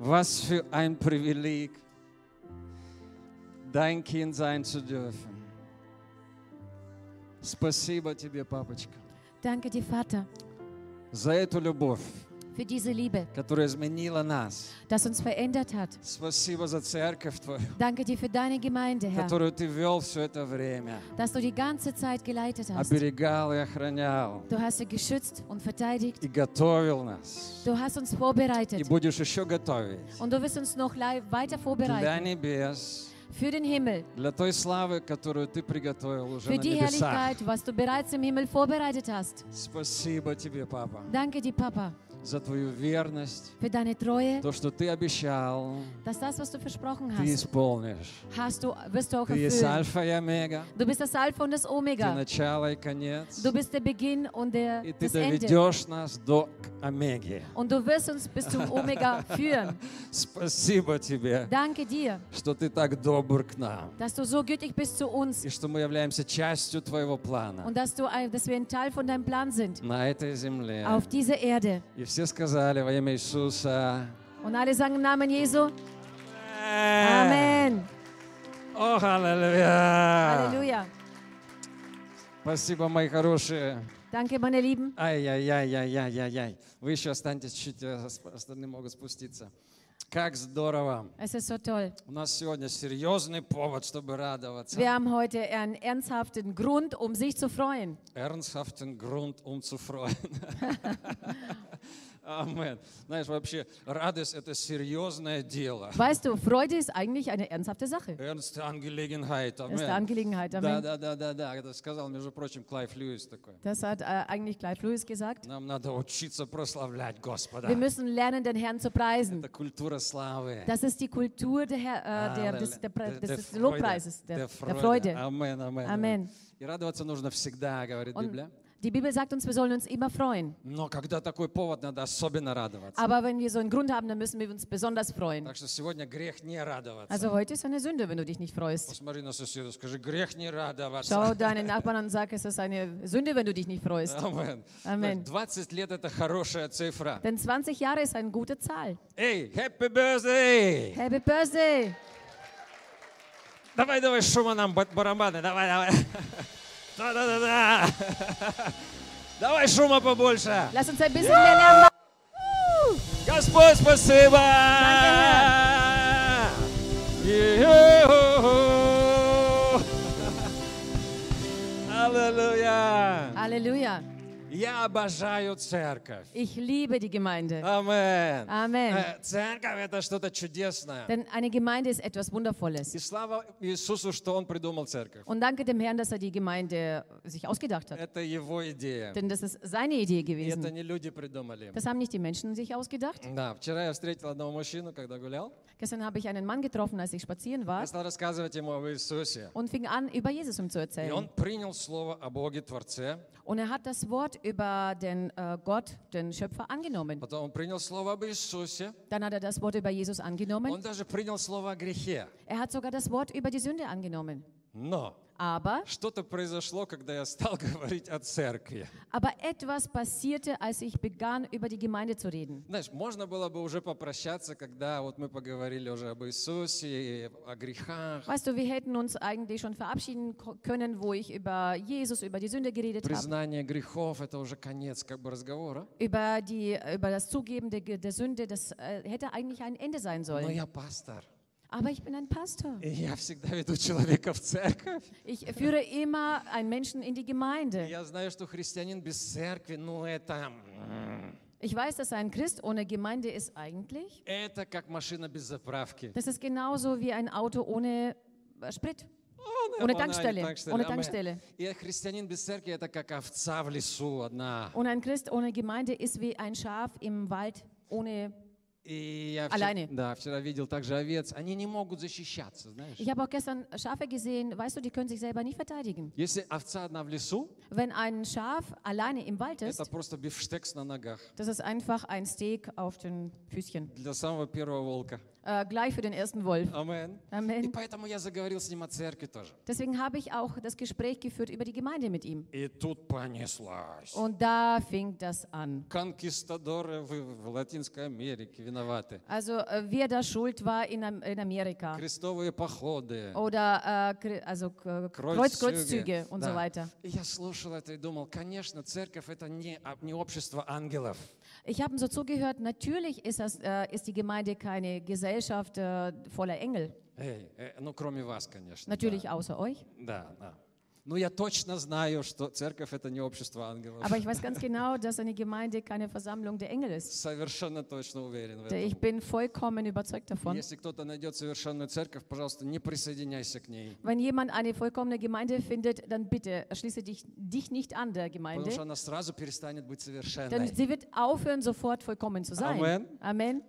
Was für ein Privileg, dein Kind sein zu dürfen. Спасибо тебе, папочка, Danke dir, Vater, за эту любовь, Für diese Liebe, которая изменила нас. das uns verändert hat. Спасибо за церковь Твою, Danke dir für deine Gemeinde, Herr, которую Ты вел все это время, dass du die ganze Zeit geleitet hast. оберегал и охранял, Du hast sie geschützt und verteidigt. и готовил нас. Du hast uns И vorbereitet. будешь еще готовить Und du wirst uns noch lei- weiter для vorbereiten небес, für den Himmel, для той славы, которую Ты приготовил уже für на die небесах. Herrlichkeit, was du bereits im Himmel vorbereitet hast. Спасибо Тебе, Папа, Danke dir, Papa, за Твою верность, für deine Treue, то, что Ты обещал, dass das, was du versprochen Ты hast, исполнишь. hast du, wirst du auch Ты есть erfüllen. Альфа и Омега, Du bist das Alpha und das Ты Omega. начало и конец, Du bist der Beginn und der, и Ты das Ende. доведешь нас до Омеги. Und du wirst uns bis zum Omega führen. Спасибо Тебе, Danke dir, что Ты так добр к нам, dass du so gütig bist zu uns и что мы являемся частью Твоего плана und dass, du dass wir ein Teil von deinem Plan sind на этой земле. auf dieser Erde. И все сказали во имя Иисуса. Und alle sagen im Namen Jesu. Amen. О, аллилуйя! Halleluja. Спасибо, мои хорошие. Danke, meine Lieben. Ай-яй-яй-яй-яй-яй. Вы еще останетесь чуть, э, с- остальные могут спуститься. Как здорово. Es ist so toll. У нас сегодня серьезный повод, чтобы радоваться. Wir haben heute einen ernsthaften Grund, um sich zu freuen. Ernsthaften Grund, um zu freuen. Амен. Знаешь, вообще, радость – это серьезное дело. Weißt du, Freude ist eigentlich eine ernsthafte Sache. Ernste Angelegenheit. Erste Амен. Angelegenheit. Да, Amen. да, да, да, да. Это сказал, между прочим, Клайв Льюис такой. Das hat äh, eigentlich Clive Lewis gesagt. Нам надо учиться прославлять Господа. Wir müssen lernen, den Herrn zu preisen. Это культура славы. Das ist die Kultur der, Herr, äh, der, Аллилуйя. des, der, Pre- Der- der des Freude. Lobpreises, der, Der der Freude. Амен, амен. Amen. И радоваться нужно всегда, говорит Und Библия. die Bibel sagt uns, wir sollen uns immer freuen. Но когда такой повод, надо особенно радоваться. Aber wenn wir so einen Grund haben, dann müssen wir uns besonders freuen. Так что сегодня грех не радоваться. Also heute ist eine Sünde, wenn du dich nicht freust. Посмотри на соседа, скажи, грех не радоваться. Schau deinen Nachbarn an und sag, es ist eine Sünde, wenn du dich nicht freust. Амен. Amen. 20 лет это хорошая цифра. Denn 20 Jahre ist eine gute Zahl. Эй, happy birthday! Happy Birthday! Давай, давай, шума нам ба- барабаны, давай, давай. Да-да-да-да. Давай шума побольше. Lass uns ein bisschen mehr Lärm machen. Господь, спасибо! Йо-хо-хо. Аллилуйя! Halleluja! Я обожаю церковь. Ich liebe die Gemeinde. Amen. Э, Церковь это что-то чудесное. Denn eine Gemeinde ist etwas Wundervolles. И слава Иисусу, что Он придумал церковь. Und danke dem Herrn, dass er die Gemeinde sich ausgedacht hat. Это Его идея. Denn das ist seine Idee И это gewesen. не люди придумали. Das haben nicht die Menschen sich ausgedacht. Да, вчера я встретил одного мужчину, когда гулял. Gestern habe ich einen Mann getroffen, als ich spazieren Я war стал рассказывать ему об Иисусе. und fing an, über Jesus ihm zu И erzählen. он принял слово о Боге Творце. Und er hat das Wort über den äh, Gott, den Schöpfer, angenommen. Потом он принял слово об Иисусе. Dann hat er das Wort über Jesus angenommen. Он даже принял слово о грехе. Er hat sogar das Wort über die Sünde angenommen. Но Aber, что-то произошло, когда я стал говорить о церкви. aber etwas passierte, als ich begann, über die Gemeinde zu reden. Знаешь, можно было бы уже попрощаться, когда вот мы поговорили уже об Иисусе, и о грехах, Weißt du, wir hätten uns eigentlich schon verabschieden ko- können, wo ich über Jesus, über die Sünde geredet habe, признание грехов, это уже конец как бы разговора. über, die, über das Zugeben der, der Sünde, das äh, hätte eigentlich ein Ende sein Но sollen. я пастор, Aber ich bin ein Pastor. и я всегда веду человека в церковь. Ich führe immer einen Menschen in die И Gemeinde. Я знаю, что христианин без церкви, ну это... м, Ich weiß, dass ein Christ ohne Gemeinde ist eigentlich. Это как машина без заправки. Das ist genauso wie ein Auto ohne äh, Sprit, Ну, ohne она не Tankstelle. Tankstelle, Ohne амен. Tankstelle. И христианин без церкви это как овца в лесу одна. Und ein Christ ohne Gemeinde ist wie ein Schaf im Wald ohne. И я Alleine. вчера, да, вчера видел также овец. Они не могут защищаться, знаешь. Ich habe auch gestern Schafe gesehen, weißt du, die können sich selber nicht verteidigen. Если овца одна в лесу, Wenn ein Schaf alleine im Wald это ist, просто бифштекс на ногах das ist einfach ein Steak auf den Füßchen. для самого первого волка. äh, gleich für den ersten Wolf. Амен. И Amen. поэтому я заговорил с ним о церкви тоже. Deswegen habe ich auch das Gespräch geführt über die Gemeinde mit ihm. И тут понеслась. Und da fing das an. Конкистадоры в, в Латинской Америке виноваты. Also äh, wer da schuld war in, Am- in Amerika. Крестовые походы. Oder äh, Kre- also äh, Kreuz, Kreuzzüge und so Да. weiter. И я слушал это и думал, конечно, церковь это не, а- не общество ангелов. Ich habe ihm so zugehört, natürlich ist, das, äh, ist die Gemeinde keine Gesellschaft äh, voller Engel. Эй, э, ну, кроме вас, конечно. Natürlich außer euch. Да, да. Aber ich weiß ganz genau, dass eine Gemeinde keine Versammlung der Engel ist. Ich bin vollkommen überzeugt davon. Wenn jemand eine vollkommene Gemeinde findet, dann bitte schließe dich, dich nicht an der Gemeinde. Denn sie wird aufhören, sofort vollkommen zu sein. Amen.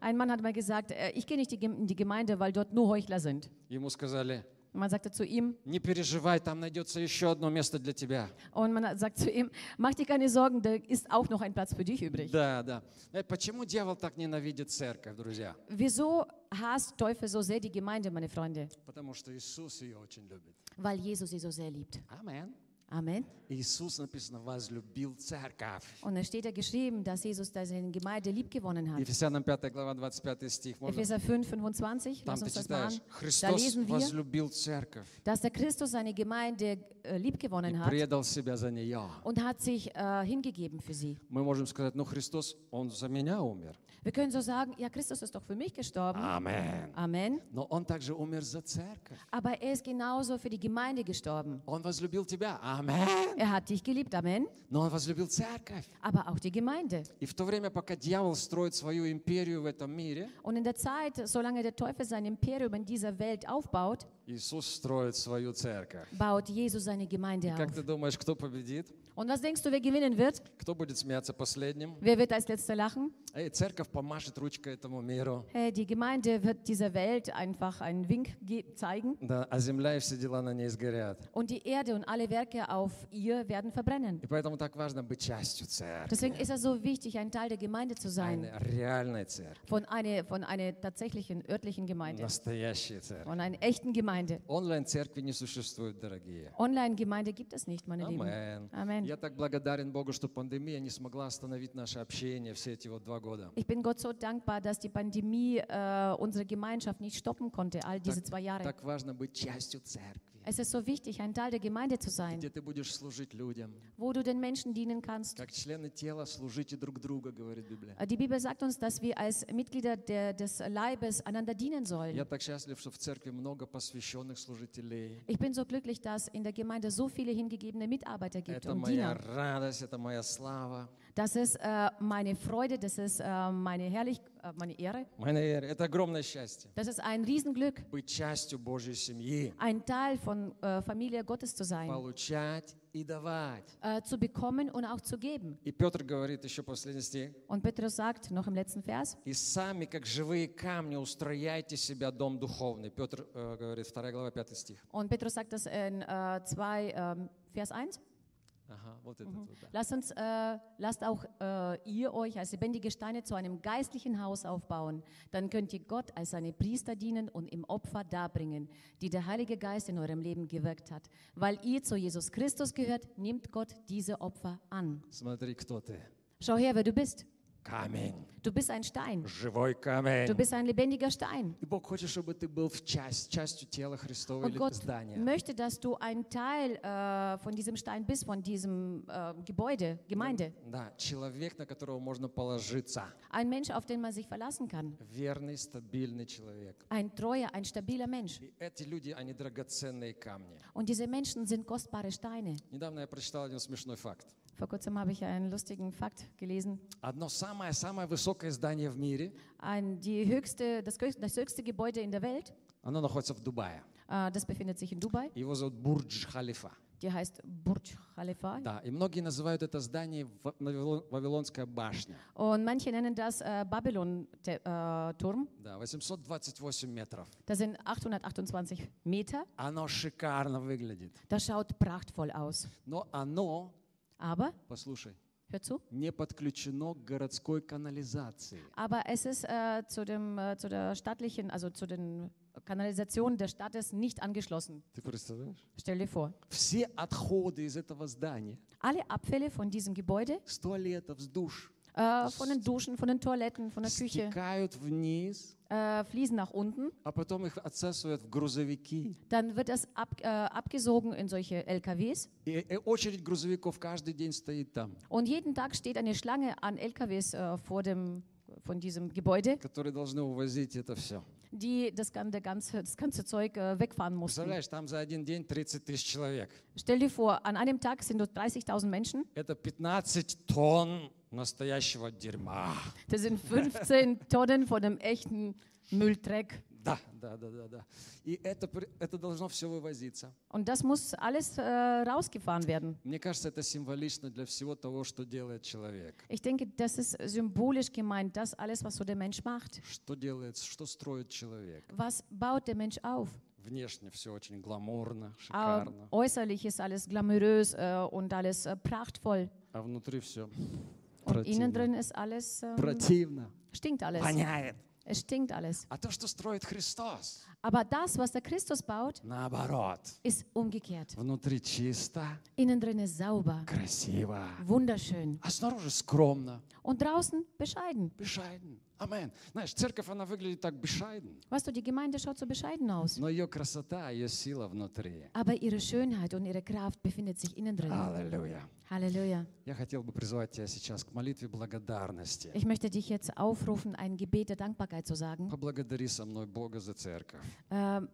Ein Mann hat mal gesagt, «Äh, ich gehe nicht in die Gemeinde, weil dort nur Heuchler sind. И Ему сказали, man sagte zu ihm, не переживай, там найдется еще одно место для тебя. und man sagt zu ihm, mach dir keine Sorgen, da ist auch noch ein Platz für dich übrig. Да, да. Э, Почему дьявол так ненавидит церковь, друзья? Wieso hasst Teufel so sehr die Gemeinde, meine Freunde? Потому что Иисус ее очень любит. Weil Jesus sie so sehr liebt. Амен. Amen. Иисус, написано, возлюбил церковь. Und es steht ja geschrieben, dass Jesus da seine Gemeinde lieb gewonnen hat. Ефесянам 5 глава 25 стих. Можно? Epheser 5, 25, Там lass ты uns das mal an. читаешь. Da Христос lesen wir, возлюбил церковь dass der Christus seine Gemeinde äh, lieb и gewonnen hat предал себя за нее. und hat sich äh, hingegeben für sie. Мы можем сказать, ну Христос, Он за меня умер. Wir können so sagen, ja, Christus ist doch für mich gestorben. Амен. Amen. Но Он также умер за церковь. Aber er ist genauso für die Gemeinde gestorben. Он возлюбил тебя. Амен. Er hat dich geliebt, Amen. Но Он возлюбил церковь. Aber auch die Gemeinde. И в то время, пока дьявол строит свою империю в этом мире, Und in der Zeit, solange der Teufel sein Imperium in dieser Welt aufbaut, Иисус строит свою церковь. baut Jesus seine Gemeinde Как auf. ты думаешь, кто победит? Und was denkst du, wer gewinnen wird? Кто будет смеяться последним? Wer wird als letzter lachen? Эй, церковь помашет ручкой этому миру. Hey, die Gemeinde wird dieser Welt einfach einen Wink ge- zeigen Да, а земля и все дела на ней сгорят. und die Erde und alle Werke auf ihr werden verbrennen. И поэтому так важно быть частью церкви. Deswegen ist es so wichtig, ein Teil der Gemeinde zu sein, Eine реальной церкви. von einer, von einer tatsächlichen örtlichen Gemeinde, Настоящей церкви. von einer echten Gemeinde. Онлайн-церкви не существует, дорогие. Online-Gemeinde gibt es nicht, meine Lieben. Амен. Amen. Я так благодарен Богу, что пандемия не смогла остановить наше общение все эти вот два года. Ich bin Gott so dankbar, dass die Pandemie äh, unsere Gemeinschaft nicht stoppen konnte, all diese zwei Jahre. Так важно быть частью церкви, Es ist so wichtig, ein Teil der Gemeinde zu sein, где ты будешь служить людям. wo du den Menschen dienen kannst. Как члены тела служите друг друга, говорит Библия. Äh, Die Bibel sagt uns, dass wir als Mitglieder der, des Leibes einander dienen sollen. Я так счастлив, что в церкви много посвященных служителей. Ich bin so glücklich, dass in der Gemeinde so viele hingegebene Mitarbeiter gibt Это und моя Diener. радость, это моя слава. Das ist äh, meine Freude, das ist äh, meine Herrlich äh, meine Ehre. Моя вера. Это огромное счастье. Das ist ein Riesenglück, Быть частью Божьей семьи. ein Teil von äh, Familie Gottes zu sein, Получать и давать. äh, zu bekommen und auch zu geben. И Петр говорит еще последний стих. Und Petrus sagt noch im letzten Vers, И сами, как живые камни, устрояйте себя дом духовный. Петр э, говорит, 2 глава, 5 стих. und Petrus sagt das in äh, 2, ähm, Vers 1. Ага, вот этот вот, да. Lasst, uns, äh, lasst auch äh, ihr euch als lebendige Steine zu einem geistlichen Haus aufbauen. Dann könnt ihr Gott als seine Priester dienen und im Opfer darbringen, die der Heilige Geist in eurem Leben gewirkt hat. Weil ihr zu Jesus Christus gehört, nimmt Gott diese Opfer an. Смотри, кто ты. Schau her, wer du bist. Камень. Du bist ein Stein. Живой Du камень. bist ein lebendiger Stein. И Бог хочет, чтобы ты был в часть, частью тела Христова Und или Gott здания. möchte, dass du ein Teil äh, von diesem Stein bist, von diesem äh, Gebäude, Gemeinde. Да, человек, на которого можно положиться. Ein Mensch, auf den man sich verlassen kann. Верный, стабильный человек. Ein treuer, ein stabiler Mensch. И эти люди, они драгоценные камни. Und diese Menschen sind kostbare Steine. Недавно я прочитал один смешной факт. Vor kurzem habe ich einen lustigen Fakt gelesen. Одно самое-самое высокое здание в мире, Ein, die höchste, das, höchste, das höchste Gebäude in der Welt, оно находится в Дубае. äh, das befindet sich in Dubai. Его зовут Бурдж Халифа. Die heißt Burj Khalifa. Да, и многие называют это здание Ва- Вавилон- Вавилонская башня. Und manche nennen das äh, Babylon-Turm. Да, 828 метров. Das sind 828 Meter. Оно шикарно выглядит. Das schaut prachtvoll aus. Но оно, Aber послушай, hört zu, не подключено к городской канализации. aber es ist äh, zu, dem, äh, zu der stattlichen, also zu den Kanalisationen der Stadtes nicht angeschlossen. Ты представляешь? Stell dir vor. Все отходы из этого здания, Alle Abfälle von diesem Gebäude, с туалетов, с душ, äh, von den Duschen, von den Toiletten, von der Küche, стекают вниз, äh, fließen nach unten. а потом их отсасывают в грузовики. Dann wird das ab, äh, abgesogen in solche LKWs. И, и очередь грузовиков каждый день стоит там, Und jeden Tag steht eine Schlange an LKWs äh, vor dem, von diesem Gebäude, которые должны увозить это все. die das ganze, ganze, das ganze Zeug äh, wegfahren mussten. Представляешь, там за один день 30 тысяч человек. Stell dir vor, an einem Tag sind dort 30.000 Menschen. Это 15 тонн настоящего дерьма. Das sind 15 Tonnen von dem echten Mülldreck. Да, да, да, да, да. И это, при- это должно все вывозиться. Und das muss alles äh, rausgefahren werden. Мне кажется, это символично для всего того, что делает человек. Ich denke, das ist symbolisch gemeint, das alles, was so der Mensch macht. Что делает, что строит человек. Was baut der Mensch auf? Внешне все очень гламурно, Äh, шикарно, äußerlich ist alles glamourös äh, und alles äh, prachtvoll. а внутри все Und innen противно. drin ist alles, ähm, Противно, stinkt alles. воняет. Es stinkt alles. А то, что строит Христос, Aber das, was der Christus baut, наоборот. ist umgekehrt. Внутри чисто, Innen drin ist sauber, красиво, wunderschön а снаружи скромно, und draußen bescheiden. bescheiden. Амен. Знаешь, церковь, она выглядит так bescheiden, Weißt du, die Gemeinde schaut so bescheiden aus. но ее красота, ее сила внутри. Aber ihre Schönheit und ihre Kraft befindet sich innen drin. Аллилуйя. Halleluja. Я хотел бы призвать тебя сейчас к молитве благодарности. Ich möchte dich jetzt aufrufen, ein Gebet der Dankbarkeit zu sagen. Поблагодари со мной Бога за церковь. Ähm,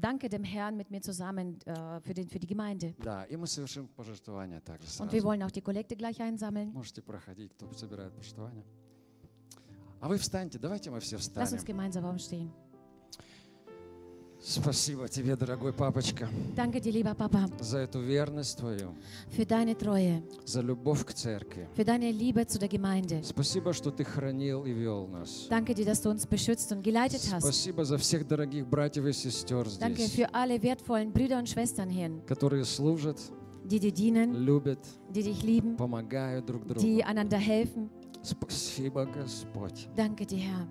danke dem Herrn mit mir zusammen äh, für, den, für die Gemeinde. Да, и мы совершим пожертвования также Und wir сразу. wollen auch die Kollekte gleich einsammeln. Можете проходить, кто собирает пожертвования. А вы встаньте, давайте мы все Lass встанем. uns gemeinsam aufstehen. Спасибо тебе, дорогой папочка, Danke dir, lieber Papa, за эту верность твою, für deine Treue, за любовь к церкви. für deine Liebe zu der Gemeinde. Спасибо, что ты хранил и вел нас. Danke dir, dass du uns beschützt und geleitet hast. Спасибо за всех дорогих братьев и сестер Danke здесь, für alle wertvollen Brüder und Schwestern hier, которые служат, die dir dienen, любят, die dich lieben, помогают друг другу. die einander helfen. Спасибо, Господь. Danke dir, Herr.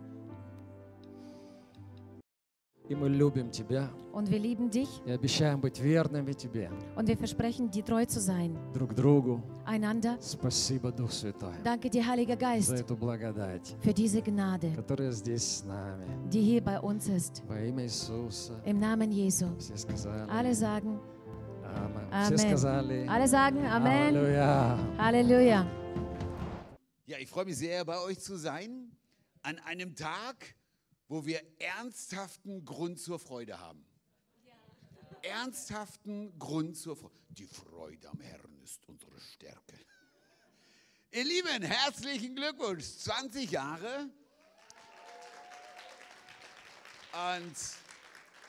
И мы любим Тебя Und wir lieben dich и обещаем быть верными Тебе, und wir versprechen, dir treu zu sein. друг другу. Einander. Спасибо, Дух Святой, Danke dir, Heiliger за Geist, эту благодать, für diese Gnade, которая здесь с нами. die hier bei uns ist. Во имя Иисуса. Im Namen Jesu. Все сказали. Alle sagen, Амен. Amen. Все сказали. alle sagen Amen. Аллилуйя. Halleluja. Ja, ich freue mich sehr, bei euch zu sein, an einem Tag, wo wir ernsthaften Grund zur Freude haben. Ernsthaften Grund zur Freude. Die Freude am Herrn ist unsere Stärke. Ihr Lieben, herzlichen Glückwunsch. 20 Jahre. Und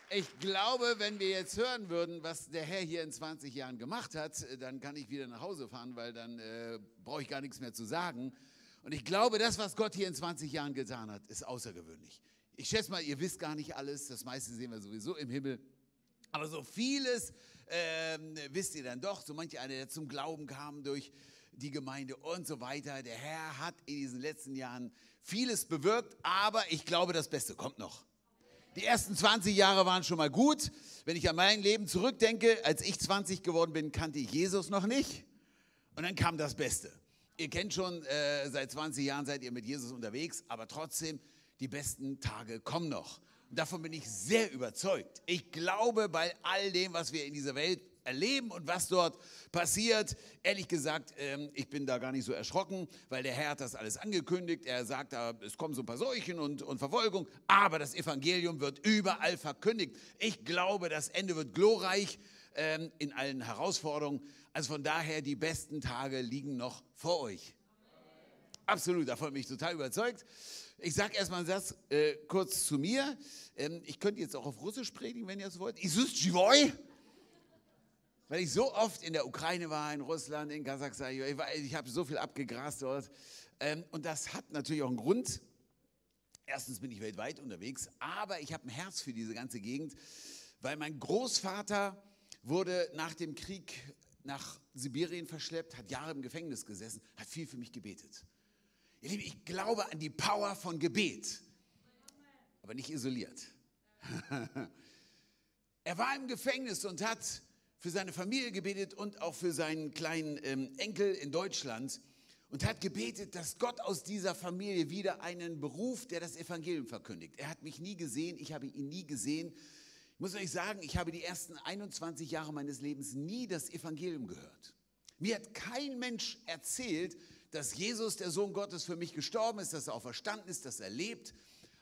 ich glaube, wenn wir jetzt hören würden, was der Herr hier in 20 Jahren gemacht hat, dann kann ich wieder nach Hause fahren, weil dann äh, brauche ich gar nichts mehr zu sagen. Und ich glaube, das, was Gott hier in 20 Jahren getan hat, ist außergewöhnlich. Ich schätze mal, ihr wisst gar nicht alles, das meiste sehen wir sowieso im Himmel. Aber so vieles ähm, wisst ihr dann doch, so manche einer, der zum Glauben kam durch die Gemeinde und so weiter. Der Herr hat in diesen letzten Jahren vieles bewirkt, aber ich glaube, das Beste kommt noch. Die ersten 20 Jahre waren schon mal gut. Wenn ich an mein Leben zurückdenke, als ich 20 geworden bin, kannte ich Jesus noch nicht. Und dann kam das Beste. Ihr kennt schon, äh, seit 20 Jahren seid ihr mit Jesus unterwegs, aber trotzdem, die besten Tage kommen noch. Und davon bin ich sehr überzeugt. Ich glaube, bei all dem, was wir in dieser Welt erleben und was dort passiert, ehrlich gesagt, ähm, ich bin da gar nicht so erschrocken, weil der Herr hat das alles angekündigt. Er sagt, es kommen so ein paar Seuchen und, und Verfolgung, aber das Evangelium wird überall verkündigt. Ich glaube, das Ende wird glorreich ähm, in allen Herausforderungen. Also von daher, die besten Tage liegen noch vor euch. Absolut, davon bin ich total überzeugt. Ich sage erstmal einen Satz äh, kurz zu mir. Ähm, ich könnte jetzt auch auf Russisch predigen, wenn ihr das wollt. Isus Jivoy! Weil ich so oft in der Ukraine war, in Russland, in Kasachstan, ich, ich habe so viel abgegrast dort. Ähm, und das hat natürlich auch einen Grund. Erstens bin ich weltweit unterwegs, aber ich habe ein Herz für diese ganze Gegend, weil mein Großvater wurde nach dem Krieg nach Sibirien verschleppt, hat Jahre im Gefängnis gesessen, hat viel für mich gebetet. Ihr Lieben, ich glaube an die Power von Gebet, aber nicht isoliert. er war im Gefängnis und hat für seine Familie gebetet und auch für seinen kleinen ähm, Enkel in Deutschland und hat gebetet, dass Gott aus dieser Familie wieder einen Beruf, der das Evangelium verkündigt. Er hat mich nie gesehen, ich habe ihn nie gesehen. Ich muss euch sagen, ich habe die ersten 21 Jahre meines Lebens nie das Evangelium gehört. Mir hat kein Mensch erzählt, dass Jesus, der Sohn Gottes, für mich gestorben ist, dass er auch verstanden ist, dass er lebt.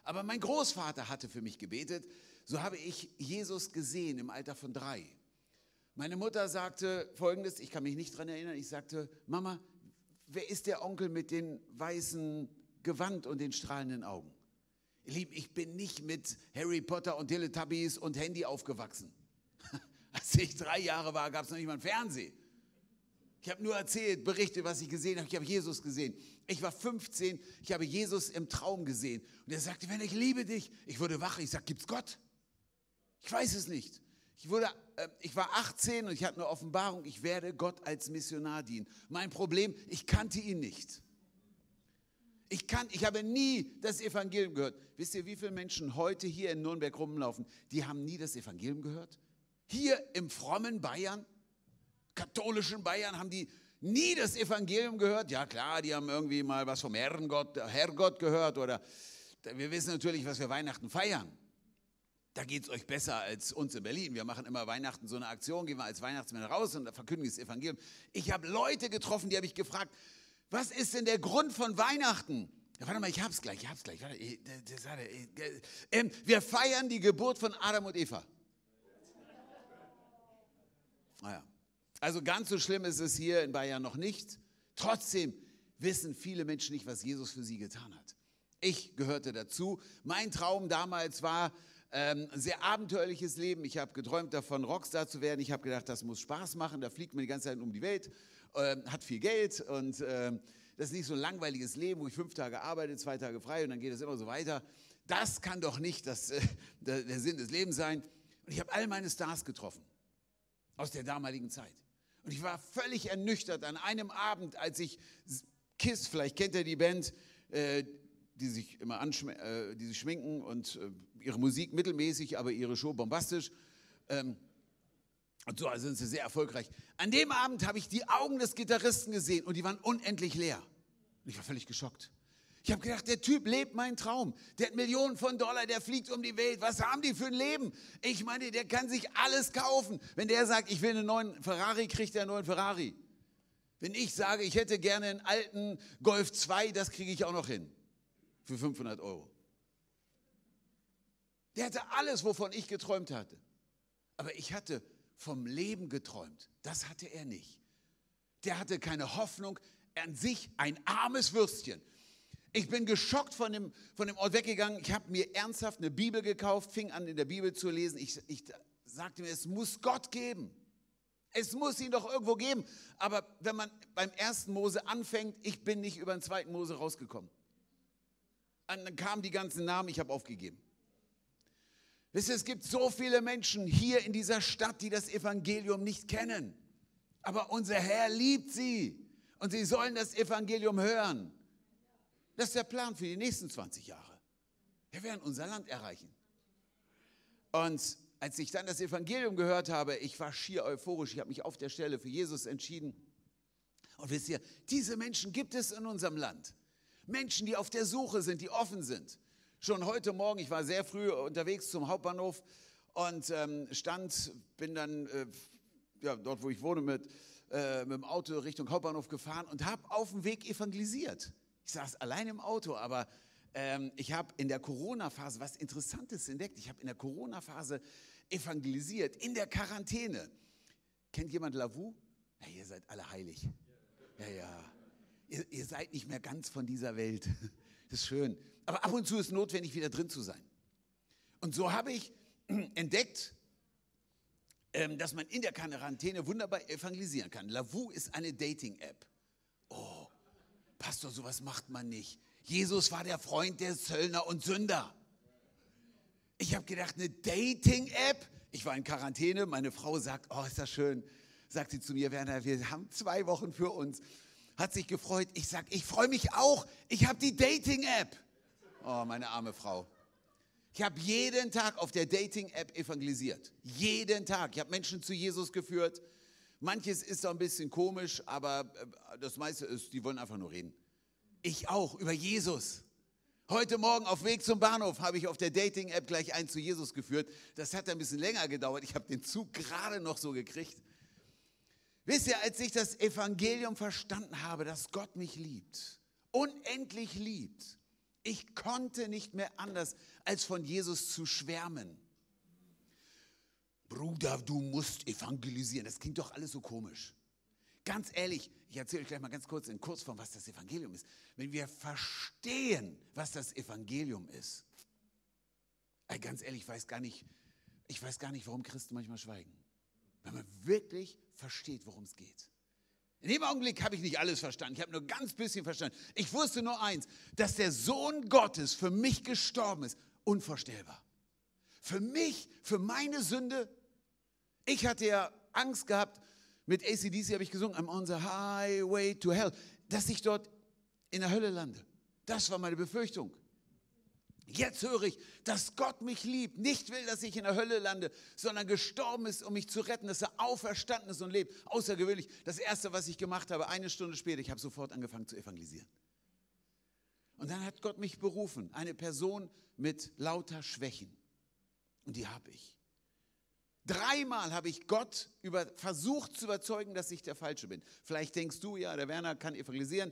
Aber mein Großvater hatte für mich gebetet. So habe ich Jesus gesehen im Alter von drei. Meine Mutter sagte folgendes, ich kann mich nicht daran erinnern, ich sagte, Mama, wer ist der Onkel mit dem weißen Gewand und den strahlenden Augen? Lieben, ich bin nicht mit Harry Potter und Teletubbies und Handy aufgewachsen. Als ich drei Jahre war, gab es noch nicht mal ein Fernsehen. Ich habe nur erzählt, berichtet, was ich gesehen habe. Ich habe Jesus gesehen. Ich war 15, ich habe Jesus im Traum gesehen. Und er sagte, wenn ich liebe dich, ich wurde wach. Ich sage, es Gott? Ich weiß es nicht. Ich, wurde, äh, ich war 18 und ich hatte eine Offenbarung, ich werde Gott als Missionar dienen. Mein Problem, ich kannte ihn nicht. Ich, kann, ich habe nie das Evangelium gehört. Wisst ihr, wie viele Menschen heute hier in Nürnberg rumlaufen, die haben nie das Evangelium gehört? Hier im frommen Bayern, katholischen Bayern, haben die nie das Evangelium gehört? Ja klar, die haben irgendwie mal was vom Herrgott, Herrgott gehört oder wir wissen natürlich, was wir Weihnachten feiern. Da geht es euch besser als uns in Berlin. Wir machen immer Weihnachten so eine Aktion, gehen wir als Weihnachtsmänner raus und verkündigen das Evangelium. Ich habe Leute getroffen, die habe ich gefragt, was ist denn der Grund von Weihnachten? Ja, warte mal, ich hab's gleich, ich hab's gleich. Äh, äh, äh, wir feiern die Geburt von Adam und Eva. Naja, also ganz so schlimm ist es hier in Bayern noch nicht. Trotzdem wissen viele Menschen nicht, was Jesus für sie getan hat. Ich gehörte dazu. Mein Traum damals war, ähm, ein sehr abenteuerliches Leben. Ich habe geträumt davon, Rockstar zu werden. Ich habe gedacht, das muss Spaß machen. Da fliegt man die ganze Zeit um die Welt, äh, hat viel Geld und äh, das ist nicht so ein langweiliges Leben, wo ich fünf Tage arbeite, zwei Tage frei und dann geht es immer so weiter. Das kann doch nicht das, äh, der Sinn des Lebens sein. Und ich habe all meine Stars getroffen aus der damaligen Zeit. Und ich war völlig ernüchtert an einem Abend, als ich Kiss, vielleicht kennt ihr die Band, äh, die sich immer äh, die sich schminken und äh, ihre Musik mittelmäßig, aber ihre Show bombastisch. Ähm, und so also sind sie sehr erfolgreich. An dem Abend habe ich die Augen des Gitarristen gesehen und die waren unendlich leer. Und ich war völlig geschockt. Ich habe gedacht, der Typ lebt meinen Traum. Der hat Millionen von Dollar, der fliegt um die Welt. Was haben die für ein Leben? Ich meine, der kann sich alles kaufen. Wenn der sagt, ich will einen neuen Ferrari, kriegt er einen neuen Ferrari. Wenn ich sage, ich hätte gerne einen alten Golf 2, das kriege ich auch noch hin für 500 Euro. Der hatte alles, wovon ich geträumt hatte. Aber ich hatte vom Leben geträumt. Das hatte er nicht. Der hatte keine Hoffnung, an sich ein armes Würstchen. Ich bin geschockt von dem, von dem Ort weggegangen. Ich habe mir ernsthaft eine Bibel gekauft, fing an, in der Bibel zu lesen. Ich, ich sagte mir, es muss Gott geben. Es muss ihn doch irgendwo geben. Aber wenn man beim ersten Mose anfängt, ich bin nicht über den zweiten Mose rausgekommen. Und dann kamen die ganzen Namen, ich habe aufgegeben. Wisst ihr, es gibt so viele Menschen hier in dieser Stadt, die das Evangelium nicht kennen. Aber unser Herr liebt sie und sie sollen das Evangelium hören. Das ist der Plan für die nächsten 20 Jahre. Wir werden unser Land erreichen. Und als ich dann das Evangelium gehört habe, ich war schier euphorisch, ich habe mich auf der Stelle für Jesus entschieden. Und wisst ihr, diese Menschen gibt es in unserem Land. Menschen, die auf der Suche sind, die offen sind. Schon heute Morgen, ich war sehr früh unterwegs zum Hauptbahnhof und ähm, stand, bin dann äh, ja, dort, wo ich wohne, mit, äh, mit dem Auto Richtung Hauptbahnhof gefahren und habe auf dem Weg evangelisiert. Ich saß allein im Auto, aber ähm, ich habe in der Corona-Phase was Interessantes entdeckt. Ich habe in der Corona-Phase evangelisiert, in der Quarantäne. Kennt jemand Lavu? Ja, ihr seid alle heilig. Ja, ja ihr, ihr seid nicht mehr ganz von dieser Welt. Das ist schön. Aber ab und zu ist notwendig, wieder drin zu sein. Und so habe ich entdeckt, ähm, dass man in der Quarantäne wunderbar evangelisieren kann. Lavu ist eine Dating-App. Pastor, sowas macht man nicht. Jesus war der Freund der Zöllner und Sünder. Ich habe gedacht, eine Dating-App. Ich war in Quarantäne, meine Frau sagt, oh, ist das schön. sagt sie zu mir, Werner, wir haben zwei Wochen für uns. Hat sich gefreut. Ich sage, ich freue mich auch. Ich habe die Dating-App. Oh, meine arme Frau. Ich habe jeden Tag auf der Dating-App evangelisiert. Jeden Tag. Ich habe Menschen zu Jesus geführt. Manches ist so ein bisschen komisch, aber äh, das meiste ist, die wollen einfach nur reden. Ich auch über Jesus. Heute Morgen auf Weg zum Bahnhof habe ich auf der Dating-App gleich einen zu Jesus geführt. Das hat ein bisschen länger gedauert. Ich habe den Zug gerade noch so gekriegt. Wisst ihr, als ich das Evangelium verstanden habe, dass Gott mich liebt, unendlich liebt, ich konnte nicht mehr anders, als von Jesus zu schwärmen. Bruder, du musst evangelisieren. Das klingt doch alles so komisch. Ganz ehrlich, ich erzähle euch gleich mal ganz kurz in Kurzform, was das Evangelium ist. Wenn wir verstehen, was das Evangelium ist, ganz ehrlich, ich weiß gar nicht, ich weiß gar nicht, warum Christen manchmal schweigen. Wenn man wirklich versteht, worum es geht. In dem Augenblick habe ich nicht alles verstanden. Ich habe nur ganz bisschen verstanden. Ich wusste nur eins, dass der Sohn Gottes für mich gestorben ist. Unvorstellbar. Für mich, für meine Sünde. Ich hatte ja Angst gehabt, mit ACDC habe ich gesungen, I'm on the highway to hell, dass ich dort in der Hölle lande. Das war meine Befürchtung. Jetzt höre ich, dass Gott mich liebt, nicht will, dass ich in der Hölle lande, sondern gestorben ist, um mich zu retten, dass er auferstanden ist und lebt. Außergewöhnlich. Das Erste, was ich gemacht habe, eine Stunde später, ich habe sofort angefangen zu evangelisieren. Und dann hat Gott mich berufen, eine Person mit lauter Schwächen. Und die habe ich. Dreimal habe ich Gott über, versucht zu überzeugen, dass ich der Falsche bin. Vielleicht denkst du, ja, der Werner kann evangelisieren.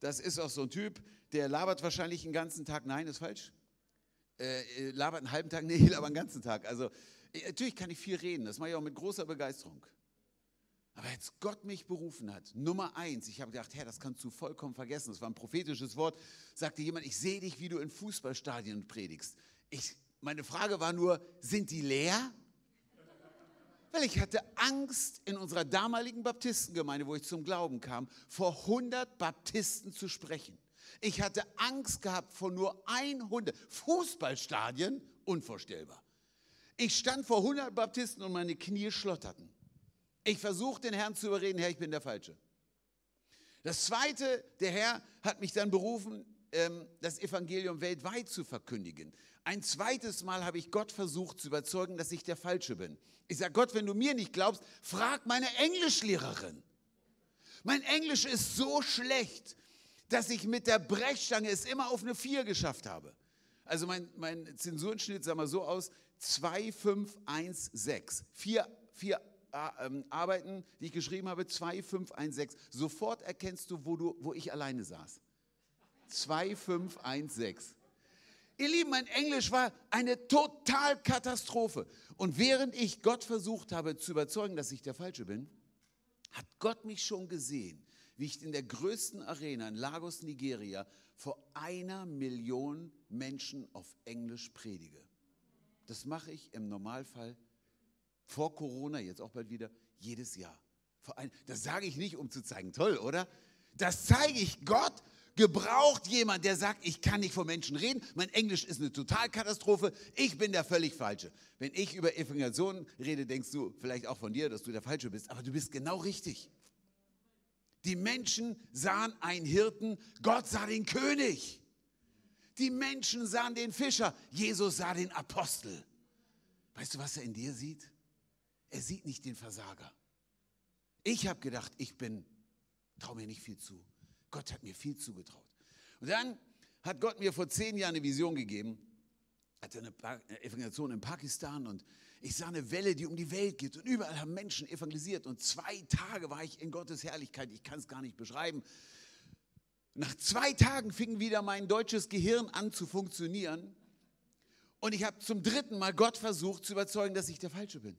Das ist auch so ein Typ, der labert wahrscheinlich den ganzen Tag. Nein, ist falsch. Äh, äh, labert einen halben Tag, nee, labert einen ganzen Tag. Also äh, natürlich kann ich viel reden, das mache ich auch mit großer Begeisterung. Aber als Gott mich berufen hat, Nummer eins, ich habe gedacht, Herr, das kannst du vollkommen vergessen. Das war ein prophetisches Wort. Sagte jemand, ich sehe dich, wie du in Fußballstadien predigst. Ich, meine Frage war nur, sind die leer? Weil ich hatte Angst, in unserer damaligen Baptistengemeinde, wo ich zum Glauben kam, vor 100 Baptisten zu sprechen. Ich hatte Angst gehabt vor nur 100 Fußballstadien, unvorstellbar. Ich stand vor 100 Baptisten und meine Knie schlotterten. Ich versuchte den Herrn zu überreden, Herr, ich bin der Falsche. Das Zweite, der Herr hat mich dann berufen, das Evangelium weltweit zu verkündigen. Ein zweites Mal habe ich Gott versucht zu überzeugen, dass ich der Falsche bin. Ich sage, Gott, wenn du mir nicht glaubst, frag meine Englischlehrerin. Mein Englisch ist so schlecht, dass ich mit der Brechstange es immer auf eine 4 geschafft habe. Also mein, mein Zensurenschnitt sah mal so aus, 2516. Vier, vier äh, ähm, Arbeiten, die ich geschrieben habe, 2516. Sofort erkennst du, wo, du, wo ich alleine saß. 2516. Ihr Lieben, mein Englisch war eine Totalkatastrophe. Und während ich Gott versucht habe zu überzeugen, dass ich der Falsche bin, hat Gott mich schon gesehen wie ich in der größten Arena in Lagos, Nigeria, vor einer Million Menschen auf Englisch predige. Das mache ich im Normalfall vor Corona, jetzt auch bald wieder, jedes Jahr. Das sage ich nicht, um zu zeigen, toll, oder? Das zeige ich. Gott gebraucht jemand, der sagt, ich kann nicht vor Menschen reden, mein Englisch ist eine Totalkatastrophe, ich bin der völlig Falsche. Wenn ich über Evangelisation rede, denkst du vielleicht auch von dir, dass du der Falsche bist, aber du bist genau richtig. Die Menschen sahen einen Hirten, Gott sah den König. Die Menschen sahen den Fischer, Jesus sah den Apostel. Weißt du, was er in dir sieht? Er sieht nicht den Versager. Ich habe gedacht, ich bin, traue mir nicht viel zu. Gott hat mir viel zugetraut. Und dann hat Gott mir vor zehn Jahren eine Vision gegeben, hatte eine Evangelisation in Pakistan und ich sah eine Welle, die um die Welt geht und überall haben Menschen evangelisiert und zwei Tage war ich in Gottes Herrlichkeit, ich kann es gar nicht beschreiben. Nach zwei Tagen fing wieder mein deutsches Gehirn an zu funktionieren und ich habe zum dritten Mal Gott versucht zu überzeugen, dass ich der Falsche bin.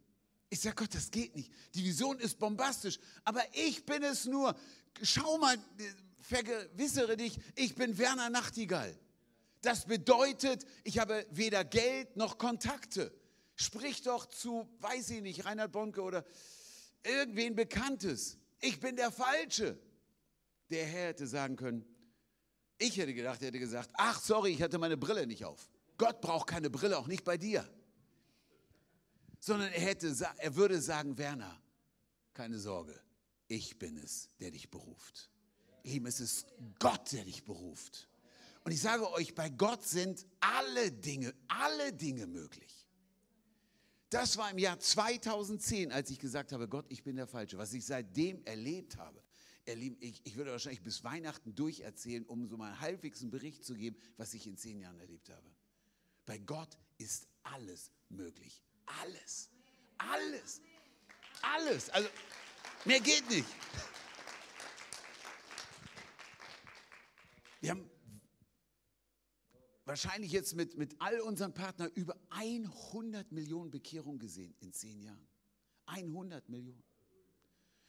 Ich sage, Gott, das geht nicht. Die Vision ist bombastisch, aber ich bin es nur. Schau mal, vergewissere dich, ich bin Werner Nachtigall. Das bedeutet, ich habe weder Geld noch Kontakte. Sprich doch zu, weiß ich nicht, Reinhard Bonke oder irgendwen Bekanntes. Ich bin der Falsche. Der Herr hätte sagen können, ich hätte gedacht, er hätte gesagt, ach sorry, ich hatte meine Brille nicht auf. Gott braucht keine Brille, auch nicht bei dir. Sondern er, hätte, er würde sagen, Werner, keine Sorge, ich bin es, der dich beruft. Lieben, es ist Gott, der dich beruft. Und ich sage euch, bei Gott sind alle Dinge, alle Dinge möglich. Das war im Jahr 2010, als ich gesagt habe, Gott, ich bin der Falsche. Was ich seitdem erlebt habe, erleben, ich, ich würde wahrscheinlich bis Weihnachten durcherzählen, um so mal halbwegs Bericht zu geben, was ich in zehn Jahren erlebt habe. Bei Gott ist alles möglich. Alles. Alles. Alles. Also, mehr geht nicht. Wir haben wahrscheinlich jetzt mit, mit all unseren Partnern über 100 Millionen Bekehrungen gesehen in zehn Jahren. 100 Millionen.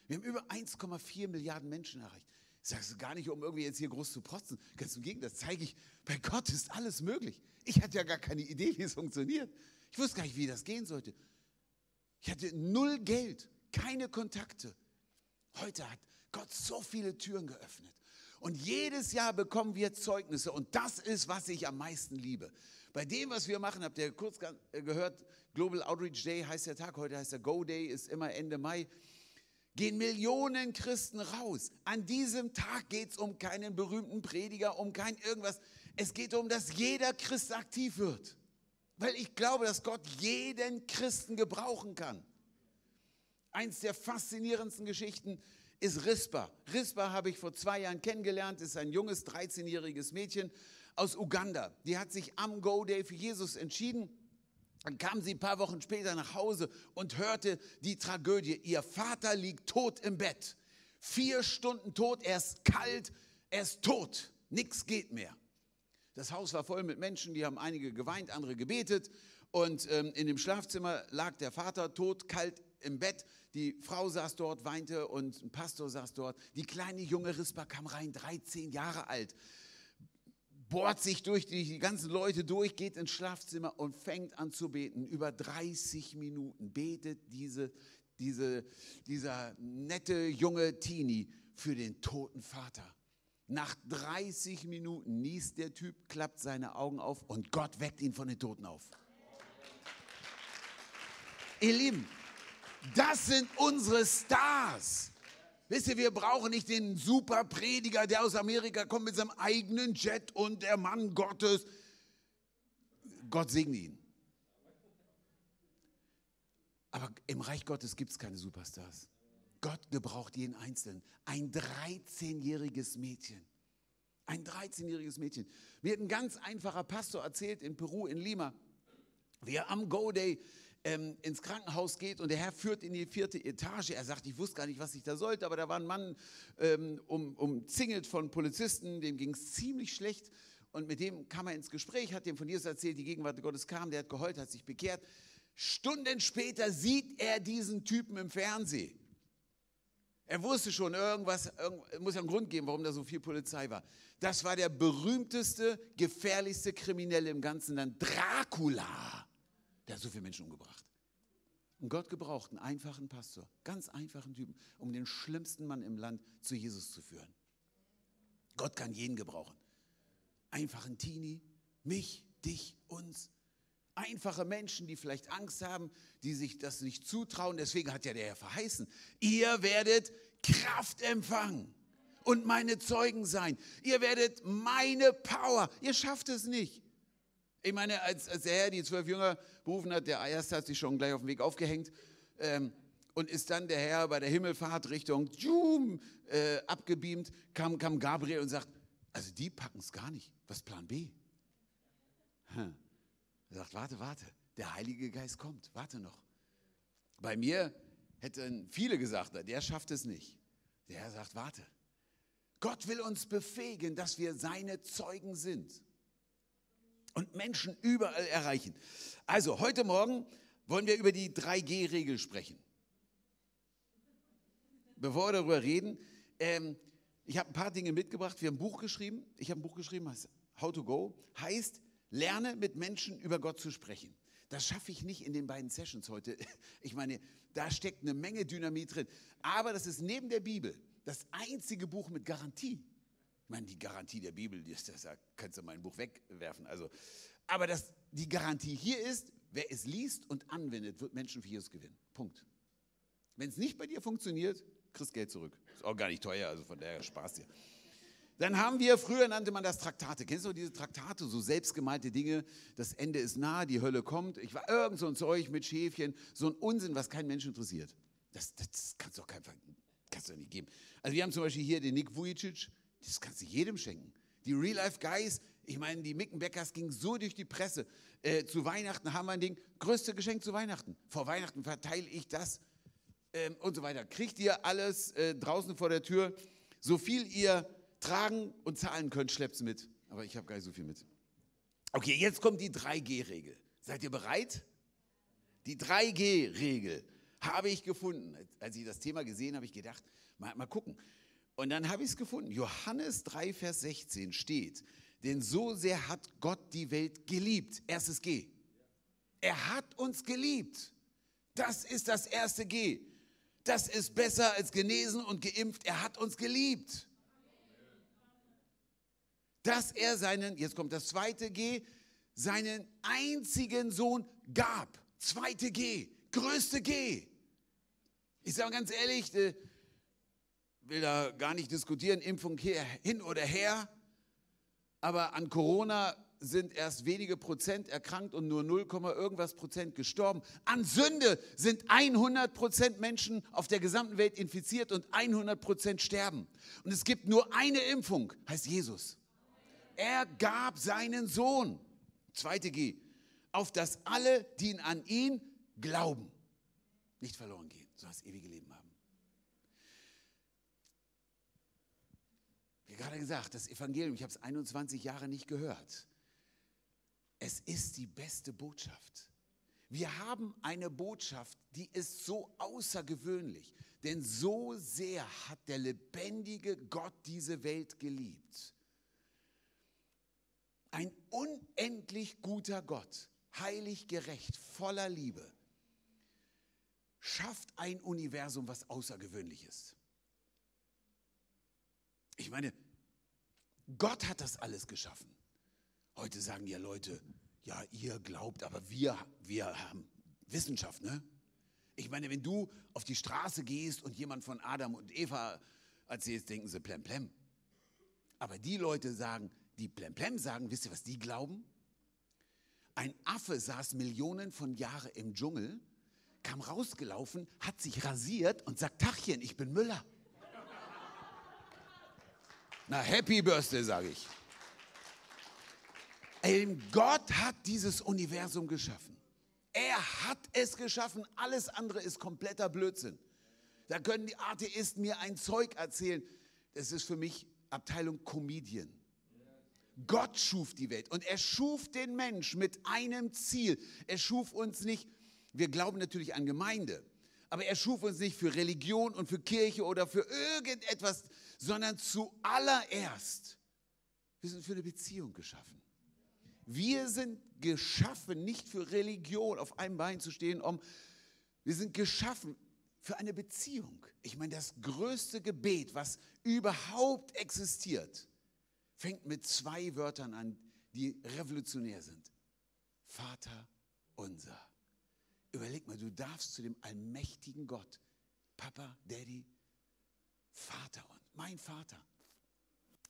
Wir haben über 1,4 Milliarden Menschen erreicht. Ich sage es gar nicht, um irgendwie jetzt hier groß zu protzen. Ganz im Gegenteil, das zeige ich, bei Gott ist alles möglich. Ich hatte ja gar keine Idee, wie es funktioniert. Ich wusste gar nicht, wie das gehen sollte. Ich hatte null Geld, keine Kontakte. Heute hat Gott so viele Türen geöffnet. Und jedes Jahr bekommen wir Zeugnisse. Und das ist, was ich am meisten liebe. Bei dem, was wir machen, habt ihr kurz gehört, Global Outreach Day heißt der Tag, heute heißt der Go Day, ist immer Ende Mai. Gehen Millionen Christen raus. An diesem Tag geht es um keinen berühmten Prediger, um kein irgendwas. Es geht darum, dass jeder Christ aktiv wird. Weil ich glaube, dass Gott jeden Christen gebrauchen kann. Eins der faszinierendsten Geschichten ist Rispa. Rispa habe ich vor zwei Jahren kennengelernt, ist ein junges 13-jähriges Mädchen aus Uganda. Die hat sich am Go Day für Jesus entschieden. Dann kam sie ein paar Wochen später nach Hause und hörte die Tragödie. Ihr Vater liegt tot im Bett. Vier Stunden tot, er ist kalt, er ist tot. Nichts geht mehr. Das Haus war voll mit Menschen, die haben einige geweint, andere gebetet. Und ähm, in dem Schlafzimmer lag der Vater tot, kalt im Bett. Die Frau saß dort, weinte und ein Pastor saß dort. Die kleine junge Rispa kam rein, 13 Jahre alt, bohrt sich durch die, ganzen Leute durch, geht ins Schlafzimmer und fängt an zu beten. Über 30 Minuten betet diese, diese, dieser nette junge Teenie für den toten Vater. Nach 30 Minuten niest der Typ, klappt seine Augen auf und Gott weckt ihn von den Toten auf. Ihr Lieben, das sind unsere Stars. Wisst ihr, wir brauchen nicht den super Prediger, der aus Amerika kommt mit seinem eigenen Jet und der Mann Gottes. Gott segne ihn. Aber im Reich Gottes gibt es keine Superstars. Gott gebraucht jeden Einzelnen. Ein 13-jähriges Mädchen. Ein 13-jähriges Mädchen. Mir hat ein ganz einfacher Pastor erzählt in Peru, in Lima, wie er am Go Day ähm, ins Krankenhaus geht und der Herr führt in die vierte Etage. Er sagt, ich wusste gar nicht, was ich da sollte, aber da war ein Mann ähm, um, umzingelt von Polizisten, dem ging es ziemlich schlecht. Und mit dem kam er ins Gespräch, hat dem von Jesus erzählt, die Gegenwart Gottes kam, der hat geheult, hat sich bekehrt. Stunden später sieht er diesen Typen im Fernsehen. Er wusste schon, irgendwas, irgend, muss ja einen Grund geben, warum da so viel Polizei war. Das war der berühmteste, gefährlichste Kriminelle im ganzen Land, Dracula. Der hat so viele Menschen umgebracht. Und Gott gebraucht einen einfachen Pastor, ganz einfachen Typen, um den schlimmsten Mann im Land zu Jesus zu führen. Gott kann jeden gebrauchen. Einfachen Teenie, mich, dich, uns. Einfache Menschen, die vielleicht Angst haben, die sich das nicht zutrauen. Deswegen hat ja der Herr verheißen, ihr werdet Kraft empfangen und meine Zeugen sein. Ihr werdet meine Power. Ihr schafft es nicht. Ich meine, als, als der Herr die zwölf Jünger berufen hat, der erste hat sich schon gleich auf den Weg aufgehängt ähm, und ist dann der Herr bei der Himmelfahrt Richtung Jum, äh, abgebeamt, kam, kam Gabriel und sagt, also die packen es gar nicht. Was ist Plan B? Hm. Er sagt, warte, warte, der Heilige Geist kommt, warte noch. Bei mir hätten viele gesagt, der schafft es nicht. Der Herr sagt, warte. Gott will uns befähigen, dass wir seine Zeugen sind und Menschen überall erreichen. Also heute Morgen wollen wir über die 3G-Regel sprechen. Bevor wir darüber reden, ähm, ich habe ein paar Dinge mitgebracht. Wir haben ein Buch geschrieben. Ich habe ein Buch geschrieben, heißt How to Go. Heißt, lerne mit Menschen über Gott zu sprechen. Das schaffe ich nicht in den beiden Sessions heute. Ich meine, da steckt eine Menge Dynamit drin. Aber das ist neben der Bibel das einzige Buch mit Garantie. Ich meine, die Garantie der Bibel, die ist, das, da kannst du mein Buch wegwerfen. Also, aber das, die Garantie hier ist, wer es liest und anwendet, wird Menschen für Jesus gewinnen. Punkt. Wenn es nicht bei dir funktioniert, kriegst Geld zurück. Ist auch gar nicht teuer, also von daher Spaß dir. Dann haben wir, früher nannte man das Traktate. Kennst du diese Traktate, so selbstgemalte Dinge? Das Ende ist nah, die Hölle kommt. Ich war irgend so ein Zeug mit Schäfchen, so ein Unsinn, was keinen Menschen interessiert. Das, das kannst du doch kein, kannst du nicht geben. Also wir haben zum Beispiel hier den Nick Vujicic, das kannst du jedem schenken. Die Real Life Guys, ich meine, die Mickenbeckers gingen so durch die Presse. Äh, zu Weihnachten haben wir ein Ding, größte Geschenk zu Weihnachten. Vor Weihnachten verteile ich das ähm, und so weiter. Kriegt ihr alles äh, draußen vor der Tür, so viel ihr tragen und zahlen könnt, schleppt es mit. Aber ich habe gar nicht so viel mit. Okay, jetzt kommt die 3G-Regel. Seid ihr bereit? Die 3G-Regel habe ich gefunden. Als ich das Thema gesehen habe, habe ich gedacht, mal, mal gucken. Und dann habe ich es gefunden. Johannes 3, Vers 16 steht, denn so sehr hat Gott die Welt geliebt. Erstes G. Er hat uns geliebt. Das ist das erste G. Das ist besser als genesen und geimpft. Er hat uns geliebt dass er seinen, jetzt kommt das zweite G, seinen einzigen Sohn gab. Zweite G, größte G. Ich sage ganz ehrlich, äh, will da gar nicht diskutieren, Impfung hin oder her, aber an Corona sind erst wenige Prozent erkrankt und nur 0, irgendwas Prozent gestorben. An Sünde sind 100 Prozent Menschen auf der gesamten Welt infiziert und 100 Prozent sterben. Und es gibt nur eine Impfung, heißt Jesus. Er gab seinen Sohn, zweite G, auf dass alle, die an ihn glauben, nicht verloren gehen, sondern das ewige Leben haben. Wie gerade gesagt, das Evangelium, ich habe es 21 Jahre nicht gehört. Es ist die beste Botschaft. Wir haben eine Botschaft, die ist so außergewöhnlich, denn so sehr hat der lebendige Gott diese Welt geliebt ein unendlich guter Gott, heilig gerecht, voller Liebe, schafft ein Universum, was außergewöhnlich ist. Ich meine, Gott hat das alles geschaffen. Heute sagen ja Leute, ja, ihr glaubt, aber wir, wir haben Wissenschaft, ne? Ich meine, wenn du auf die Straße gehst und jemand von Adam und Eva erzählst, denken sie plemplem. Aber die Leute sagen, die Plemplem sagen, wisst ihr, was die glauben? Ein Affe saß Millionen von Jahren im Dschungel, kam rausgelaufen, hat sich rasiert und sagt, Tachchen, ich bin Müller. Na, Happy Birthday, sage ich. Gott hat dieses Universum geschaffen. Er hat es geschaffen. Alles andere ist kompletter Blödsinn. Da können die Atheisten mir ein Zeug erzählen. Das ist für mich Abteilung Comedian. Gott schuf die Welt und er schuf den Mensch mit einem Ziel. Er schuf uns nicht, wir glauben natürlich an Gemeinde, aber er schuf uns nicht für Religion und für Kirche oder für irgendetwas, sondern zuallererst, wir sind für eine Beziehung geschaffen. Wir sind geschaffen, nicht für Religion auf einem Bein zu stehen, um, wir sind geschaffen für eine Beziehung. Ich meine, das größte Gebet, was überhaupt existiert, fängt mit zwei Wörtern an, die revolutionär sind. Vater unser. Überleg mal, du darfst zu dem allmächtigen Gott, Papa, Daddy, Vater und mein Vater.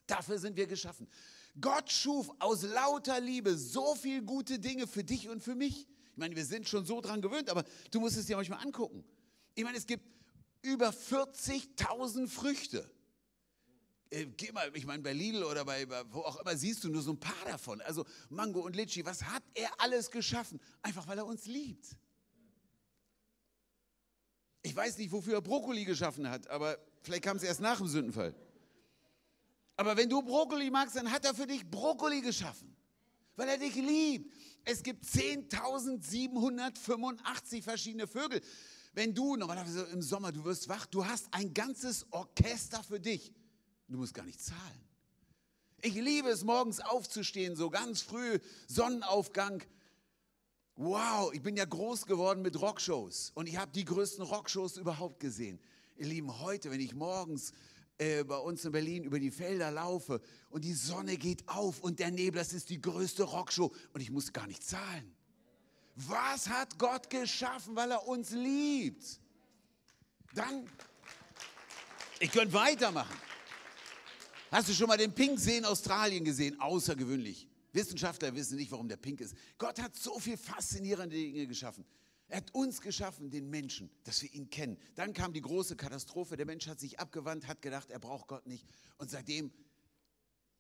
Dafür sind wir geschaffen. Gott schuf aus lauter Liebe so viele gute Dinge für dich und für mich. Ich meine, wir sind schon so dran gewöhnt, aber du musst es dir manchmal angucken. Ich meine, es gibt über 40.000 Früchte. Äh, geh mal, ich meine, bei Lidl oder bei, wo auch immer siehst du nur so ein paar davon. Also Mango und Litschi, was hat er alles geschaffen? Einfach weil er uns liebt. Ich weiß nicht, wofür er Brokkoli geschaffen hat, aber vielleicht kam es erst nach dem Sündenfall. Aber wenn du Brokkoli magst, dann hat er für dich Brokkoli geschaffen, weil er dich liebt. Es gibt 10.785 verschiedene Vögel. Wenn du, normalerweise im Sommer, du wirst wach, du hast ein ganzes Orchester für dich. Du musst gar nicht zahlen. Ich liebe es, morgens aufzustehen, so ganz früh, Sonnenaufgang. Wow, ich bin ja groß geworden mit Rockshows und ich habe die größten Rockshows überhaupt gesehen. Ihr Lieben, heute, wenn ich morgens äh, bei uns in Berlin über die Felder laufe und die Sonne geht auf und der Nebel, das ist die größte Rockshow und ich muss gar nicht zahlen. Was hat Gott geschaffen, weil er uns liebt? Dann, ich könnte weitermachen. Hast du schon mal den Pinksee in Australien gesehen? Außergewöhnlich. Wissenschaftler wissen nicht, warum der pink ist. Gott hat so viel faszinierende Dinge geschaffen. Er hat uns geschaffen, den Menschen, dass wir ihn kennen. Dann kam die große Katastrophe. Der Mensch hat sich abgewandt, hat gedacht, er braucht Gott nicht. Und seitdem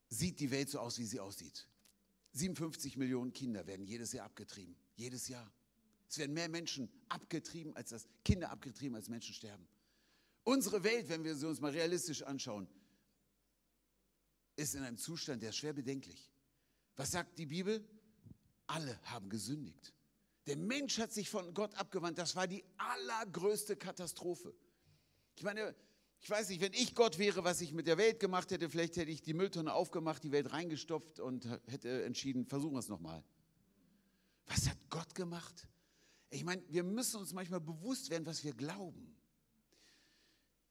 sieht die Welt so aus, wie sie aussieht. 57 Millionen Kinder werden jedes Jahr abgetrieben. Jedes Jahr. Es werden mehr Menschen abgetrieben, als das Kinder abgetrieben, als Menschen sterben. Unsere Welt, wenn wir sie uns mal realistisch anschauen, ist in einem Zustand, der ist schwer bedenklich. Was sagt die Bibel? Alle haben gesündigt. Der Mensch hat sich von Gott abgewandt. Das war die allergrößte Katastrophe. Ich meine, ich weiß nicht, wenn ich Gott wäre, was ich mit der Welt gemacht hätte, vielleicht hätte ich die Mülltonne aufgemacht, die Welt reingestopft und hätte entschieden, versuchen wir es nochmal. Was hat Gott gemacht? Ich meine, wir müssen uns manchmal bewusst werden, was wir glauben.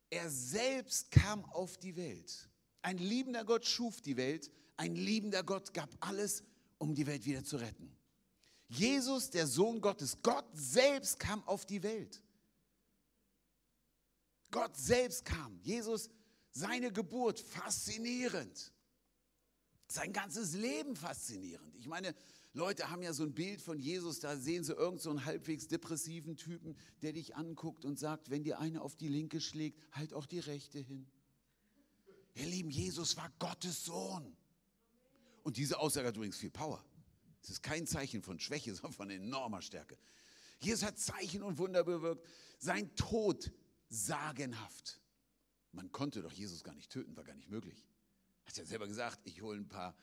Er selbst kam auf die Welt. Ein liebender Gott schuf die Welt. Ein liebender Gott gab alles, um die Welt wieder zu retten. Jesus, der Sohn Gottes, Gott selbst kam auf die Welt. Gott selbst kam. Jesus, seine Geburt, faszinierend. Sein ganzes Leben faszinierend. Ich meine, Leute haben ja so ein Bild von Jesus, da sehen sie irgend so einen halbwegs depressiven Typen, der dich anguckt und sagt, wenn dir eine auf die linke schlägt, halt auch die rechte hin. Ihr Lieben, Jesus war Gottes Sohn. Und diese Aussage hat übrigens viel Power. Es ist kein Zeichen von Schwäche, sondern von enormer Stärke. Jesus hat Zeichen und Wunder bewirkt. Sein Tod sagenhaft. Man konnte doch Jesus gar nicht töten, war gar nicht möglich. Hat ja selber gesagt, ich hole ein paar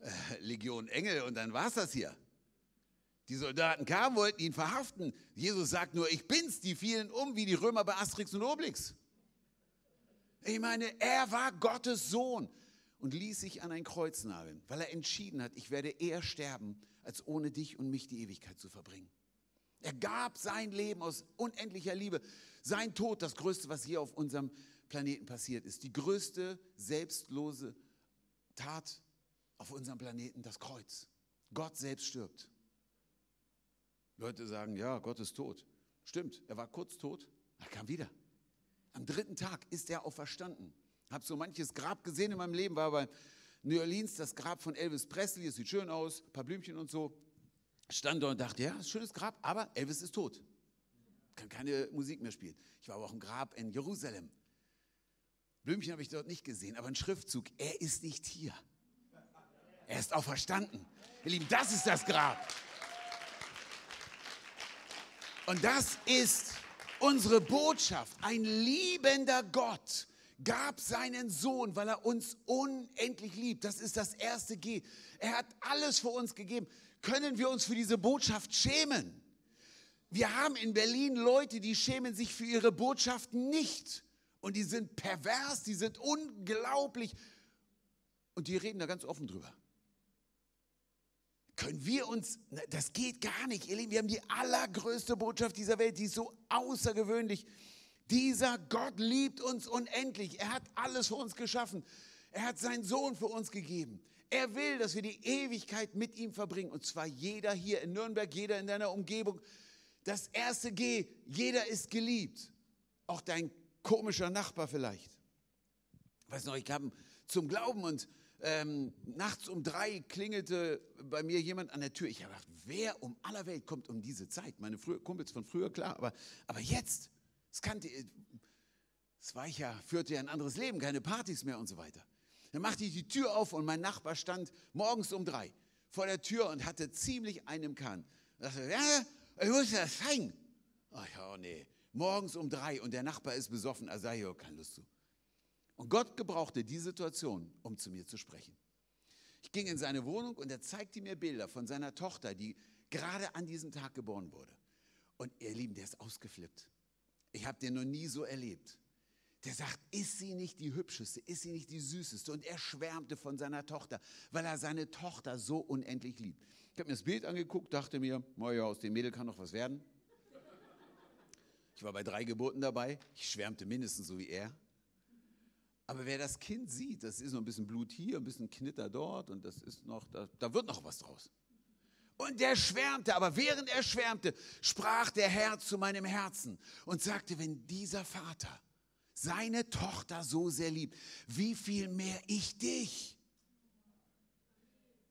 äh, Legionen Engel und dann war es das hier. Die Soldaten kamen, wollten ihn verhaften. Jesus sagt nur, ich bin's, die fielen um wie die Römer bei Asterix und Obelix. Ich meine, er war Gottes Sohn und ließ sich an ein Kreuz nageln, weil er entschieden hat, ich werde eher sterben, als ohne dich und mich die Ewigkeit zu verbringen. Er gab sein Leben aus unendlicher Liebe. Sein Tod, das Größte, was hier auf unserem Planeten passiert ist. Die größte selbstlose Tat auf unserem Planeten, das Kreuz. Gott selbst stirbt. Leute sagen, ja, Gott ist tot. Stimmt, er war kurz tot, er kam wieder. Am dritten Tag ist er auferstanden. Habe so manches Grab gesehen in meinem Leben, war bei New Orleans das Grab von Elvis Presley, es sieht schön aus, ein paar Blümchen und so. Stand dort und dachte, ja, schönes Grab, aber Elvis ist tot. Kann keine Musik mehr spielen. Ich war aber auch im Grab in Jerusalem. Blümchen habe ich dort nicht gesehen, aber ein Schriftzug, er ist nicht hier. Er ist auferstanden. Ihr Lieben, das ist das Grab. Und das ist unsere Botschaft. Ein liebender Gott gab seinen Sohn, weil er uns unendlich liebt. Das ist das erste G. Er hat alles für uns gegeben. Können wir uns für diese Botschaft schämen? Wir haben in Berlin Leute, die schämen sich für ihre Botschaft nicht. Und die sind pervers, die sind unglaublich. Und die reden da ganz offen drüber. Können wir uns, das geht gar nicht, ihr Lieben, wir haben die allergrößte Botschaft dieser Welt, die ist so außergewöhnlich. Dieser Gott liebt uns unendlich. Er hat alles für uns geschaffen. Er hat seinen Sohn für uns gegeben. Er will, dass wir die Ewigkeit mit ihm verbringen. Und zwar jeder hier in Nürnberg, jeder in deiner Umgebung. Das erste G, jeder ist geliebt. Auch dein komischer Nachbar vielleicht. Ich weiß noch, ich kam zum Glauben und ähm, nachts um drei klingelte bei mir jemand an der Tür. Ich habe gedacht, wer um aller Welt kommt um diese Zeit? Meine früher, Kumpels von früher, klar, aber, aber jetzt, es kannte, es war ich ja, führte ja ein anderes Leben, keine Partys mehr und so weiter. Dann machte ich die Tür auf und mein Nachbar stand morgens um drei vor der Tür und hatte ziemlich einen Kahn. Ich dachte, ja, ich muss das zeigen. Ach ja, oh nee, morgens um drei und der Nachbar ist besoffen, also da habe keine Lust zu. Und Gott gebrauchte die Situation, um zu mir zu sprechen. Ich ging in seine Wohnung und er zeigte mir Bilder von seiner Tochter, die gerade an diesem Tag geboren wurde. Und ihr Lieben, der ist ausgeflippt. Ich habe den noch nie so erlebt. Der sagt, ist sie nicht die hübscheste, ist sie nicht die süßeste? Und er schwärmte von seiner Tochter, weil er seine Tochter so unendlich liebt. Ich habe mir das Bild angeguckt, dachte mir, naja, aus dem Mädel kann noch was werden. Ich war bei drei Geburten dabei, ich schwärmte mindestens so wie er. Aber wer das Kind sieht, das ist noch ein bisschen Blut hier, ein bisschen Knitter dort und das ist noch, da, da wird noch was draus. Und er schwärmte, aber während er schwärmte, sprach der Herr zu meinem Herzen und sagte, wenn dieser Vater seine Tochter so sehr liebt, wie viel mehr ich dich.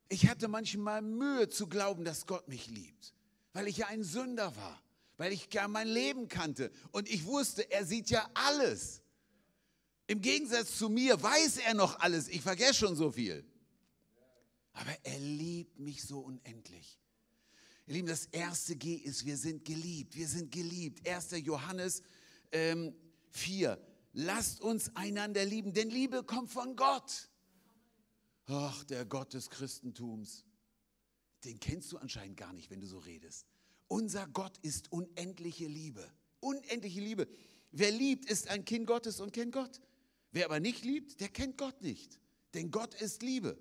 Ich hatte manchmal Mühe zu glauben, dass Gott mich liebt, weil ich ja ein Sünder war, weil ich ja mein Leben kannte und ich wusste, er sieht ja alles. Im Gegensatz zu mir weiß er noch alles, ich vergesse schon so viel. Aber er liebt mich so unendlich. Ihr Lieben, das erste G ist, wir sind geliebt, wir sind geliebt. 1. Johannes ähm, 4. Lasst uns einander lieben, denn Liebe kommt von Gott. Ach, der Gott des Christentums. Den kennst du anscheinend gar nicht, wenn du so redest. Unser Gott ist unendliche Liebe. Unendliche Liebe. Wer liebt, ist ein Kind Gottes und kennt Gott. Wer aber nicht liebt, der kennt Gott nicht. Denn Gott ist Liebe.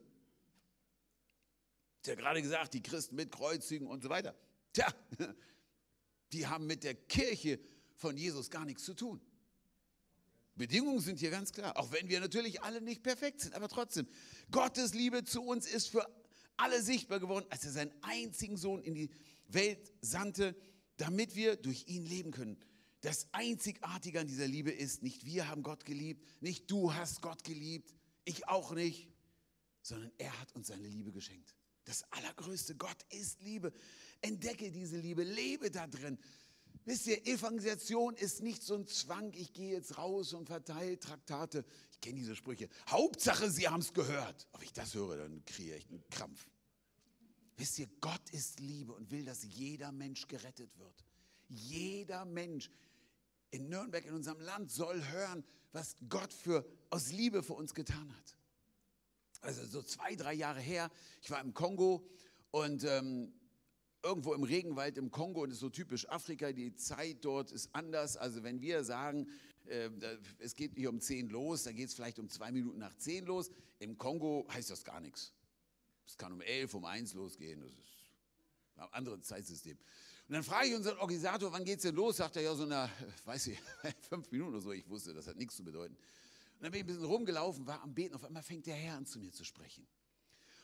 Ich ja gerade gesagt, die Christen mit Kreuzigen und so weiter. Tja, die haben mit der Kirche von Jesus gar nichts zu tun. Bedingungen sind hier ganz klar, auch wenn wir natürlich alle nicht perfekt sind, aber trotzdem, Gottes Liebe zu uns ist für alle sichtbar geworden, als er seinen einzigen Sohn in die Welt sandte, damit wir durch ihn leben können. Das Einzigartige an dieser Liebe ist, nicht wir haben Gott geliebt, nicht du hast Gott geliebt, ich auch nicht, sondern er hat uns seine Liebe geschenkt. Das Allergrößte, Gott ist Liebe. Entdecke diese Liebe, lebe da drin. Wisst ihr, Evangelisation ist nicht so ein Zwang, ich gehe jetzt raus und verteile Traktate. Ich kenne diese Sprüche. Hauptsache, Sie haben es gehört. Ob ich das höre, dann kriege ich einen Krampf. Wisst ihr, Gott ist Liebe und will, dass jeder Mensch gerettet wird. Jeder Mensch in Nürnberg, in unserem Land, soll hören, was Gott für, aus Liebe für uns getan hat also so zwei, drei Jahre her, ich war im Kongo und ähm, irgendwo im Regenwald im Kongo und das ist so typisch Afrika, die Zeit dort ist anders. Also wenn wir sagen, äh, es geht hier um zehn los, dann geht es vielleicht um zwei Minuten nach zehn los. Im Kongo heißt das gar nichts. Es kann um elf, um eins losgehen. Das ist ein anderes Zeitsystem. Und dann frage ich unseren Organisator, wann geht es denn los? Sagt er ja so nach, weiß ich, fünf Minuten oder so. Ich wusste, das hat nichts zu bedeuten. Und dann bin ich ein bisschen rumgelaufen, war am Beten. Auf einmal fängt der Herr an zu mir zu sprechen.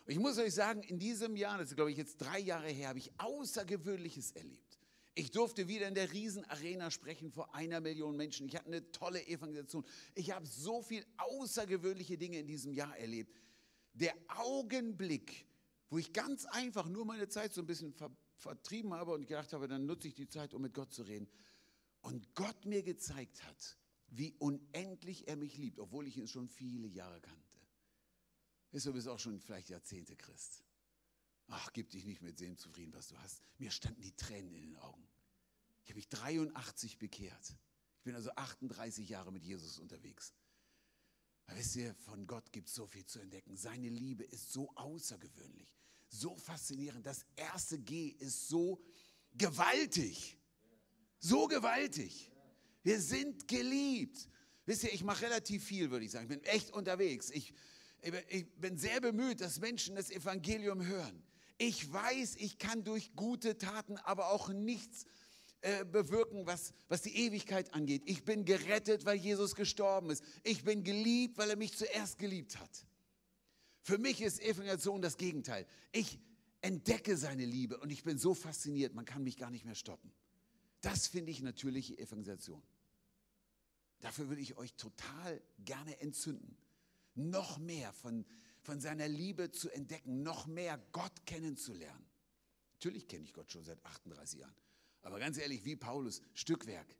Und ich muss euch sagen, in diesem Jahr, das ist glaube ich jetzt drei Jahre her, habe ich Außergewöhnliches erlebt. Ich durfte wieder in der Riesenarena sprechen vor einer Million Menschen. Ich hatte eine tolle Evangelisation. Ich habe so viel außergewöhnliche Dinge in diesem Jahr erlebt. Der Augenblick, wo ich ganz einfach nur meine Zeit so ein bisschen ver vertrieben habe und gedacht habe, dann nutze ich die Zeit, um mit Gott zu reden. Und Gott mir gezeigt hat, wie unendlich er mich liebt, obwohl ich ihn schon viele Jahre kannte. Du bist auch schon vielleicht Jahrzehnte Christ. Ach, gib dich nicht mit dem zufrieden, was du hast. Mir standen die Tränen in den Augen. Ich habe mich 83 bekehrt. Ich bin also 38 Jahre mit Jesus unterwegs. Aber wisst ihr, von Gott gibt es so viel zu entdecken. Seine Liebe ist so außergewöhnlich, so faszinierend. Das erste G ist so gewaltig. So gewaltig. Wir sind geliebt. Wisst ihr, ich mache relativ viel, würde ich sagen. Ich bin echt unterwegs. Ich, ich bin sehr bemüht, dass Menschen das Evangelium hören. Ich weiß, ich kann durch gute Taten aber auch nichts äh, bewirken, was, was die Ewigkeit angeht. Ich bin gerettet, weil Jesus gestorben ist. Ich bin geliebt, weil er mich zuerst geliebt hat. Für mich ist Evangelisation das Gegenteil. Ich entdecke seine Liebe und ich bin so fasziniert, man kann mich gar nicht mehr stoppen. Das finde ich natürliche Evangelisation. Dafür würde ich euch total gerne entzünden. Noch mehr von, von seiner Liebe zu entdecken, noch mehr Gott kennenzulernen. Natürlich kenne ich Gott schon seit 38 Jahren. Aber ganz ehrlich, wie Paulus, Stückwerk.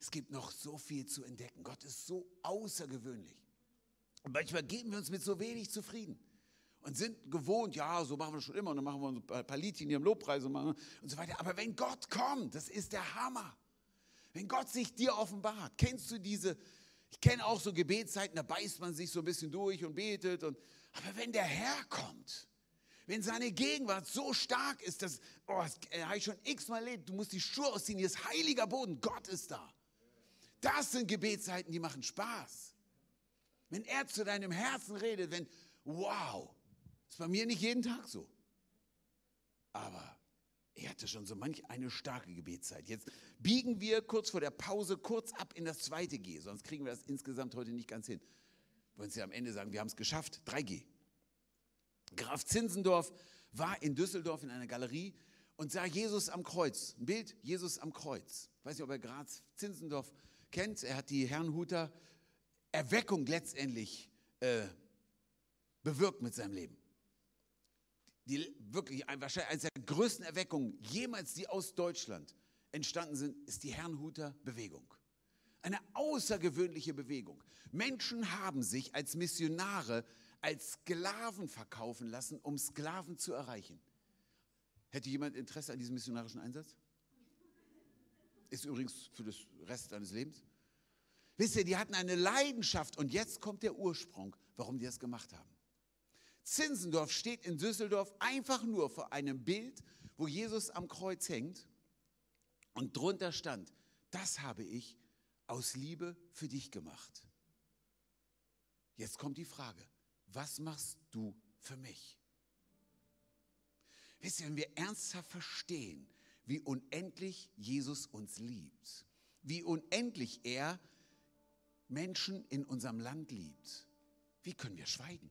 Es gibt noch so viel zu entdecken. Gott ist so außergewöhnlich. Und manchmal geben wir uns mit so wenig zufrieden und sind gewohnt, ja, so machen wir schon immer, und dann machen wir ein paar Liedchen, die am Lobpreis und, und so weiter. Aber wenn Gott kommt, das ist der Hammer. Wenn Gott sich dir offenbart, kennst du diese, ich kenne auch so Gebetszeiten, da beißt man sich so ein bisschen durch und betet. Und, aber wenn der Herr kommt, wenn seine Gegenwart so stark ist, dass, oh, das habe ich schon x-mal erlebt, du musst die Schuhe ausziehen, hier ist heiliger Boden, Gott ist da. Das sind Gebetszeiten, die machen Spaß. Wenn er zu deinem Herzen redet, wenn, wow, ist bei mir nicht jeden Tag so. Aber er hatte schon so manch eine starke Gebetszeit. Jetzt biegen wir kurz vor der Pause kurz ab in das zweite G, sonst kriegen wir das insgesamt heute nicht ganz hin. Wollen ja am Ende sagen, wir haben es geschafft. 3G. Graf Zinsendorf war in Düsseldorf in einer Galerie und sah Jesus am Kreuz. Ein Bild, Jesus am Kreuz. Ich weiß nicht, ob er Graz Zinzendorf kennt. Er hat die Herrnhuter Erweckung letztendlich äh, bewirkt mit seinem Leben. Die wirklich wahrscheinlich eines der größten Erweckungen jemals, die aus Deutschland entstanden sind, ist die Herrnhuter Bewegung. Eine außergewöhnliche Bewegung. Menschen haben sich als Missionare, als Sklaven verkaufen lassen, um Sklaven zu erreichen. Hätte jemand Interesse an diesem missionarischen Einsatz? Ist übrigens für das Rest deines Lebens. Wisst ihr, die hatten eine Leidenschaft und jetzt kommt der Ursprung, warum die das gemacht haben. Zinsendorf steht in Düsseldorf einfach nur vor einem Bild, wo Jesus am Kreuz hängt und drunter stand, das habe ich aus Liebe für dich gemacht. Jetzt kommt die Frage, was machst du für mich? Wisst ihr, wenn wir ernsthaft verstehen, wie unendlich Jesus uns liebt, wie unendlich er Menschen in unserem Land liebt, wie können wir schweigen?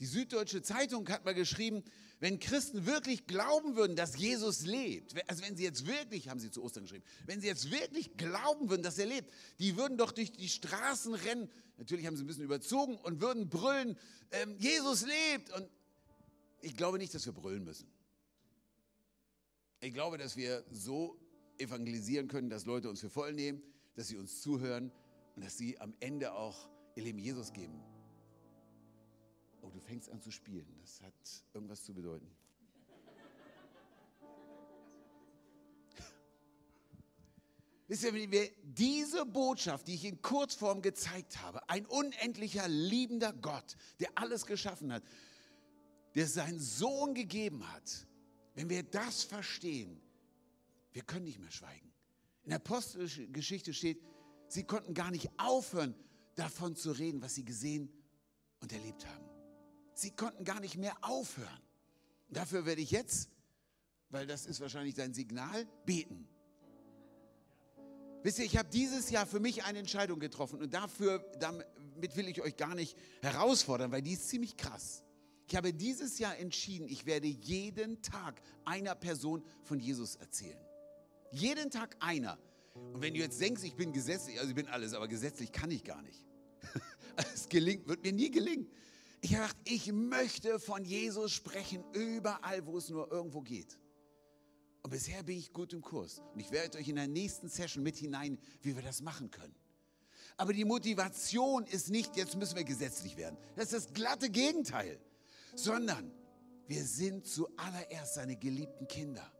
Die Süddeutsche Zeitung hat mal geschrieben, wenn Christen wirklich glauben würden, dass Jesus lebt, also wenn sie jetzt wirklich, haben sie zu Ostern geschrieben, wenn sie jetzt wirklich glauben würden, dass er lebt, die würden doch durch die Straßen rennen, natürlich haben sie ein bisschen überzogen und würden brüllen, ähm, Jesus lebt. Und ich glaube nicht, dass wir brüllen müssen. Ich glaube, dass wir so evangelisieren können, dass Leute uns für voll nehmen, dass sie uns zuhören und dass sie am Ende auch ihr Leben Jesus geben. Oh, du fängst an zu spielen. Das hat irgendwas zu bedeuten. Wisst ihr, wenn wir diese Botschaft, die ich in Kurzform gezeigt habe, ein unendlicher, liebender Gott, der alles geschaffen hat, der seinen Sohn gegeben hat, wenn wir das verstehen, wir können nicht mehr schweigen. In der Apostelgeschichte steht, sie konnten gar nicht aufhören, davon zu reden, was sie gesehen und erlebt haben. Sie konnten gar nicht mehr aufhören. Dafür werde ich jetzt, weil das ist wahrscheinlich dein Signal, beten. Wisst ihr, ich habe dieses Jahr für mich eine Entscheidung getroffen und dafür, damit will ich euch gar nicht herausfordern, weil die ist ziemlich krass. Ich habe dieses Jahr entschieden, ich werde jeden Tag einer Person von Jesus erzählen. Jeden Tag einer. Und wenn du jetzt denkst, ich bin gesetzlich, also ich bin alles, aber gesetzlich kann ich gar nicht. Es gelingt, wird mir nie gelingen. Ich habe gedacht, ich möchte von Jesus sprechen, überall, wo es nur irgendwo geht. Und bisher bin ich gut im Kurs. Und ich werde euch in der nächsten Session mit hinein, wie wir das machen können. Aber die Motivation ist nicht, jetzt müssen wir gesetzlich werden. Das ist das glatte Gegenteil. Sondern wir sind zuallererst seine geliebten Kinder.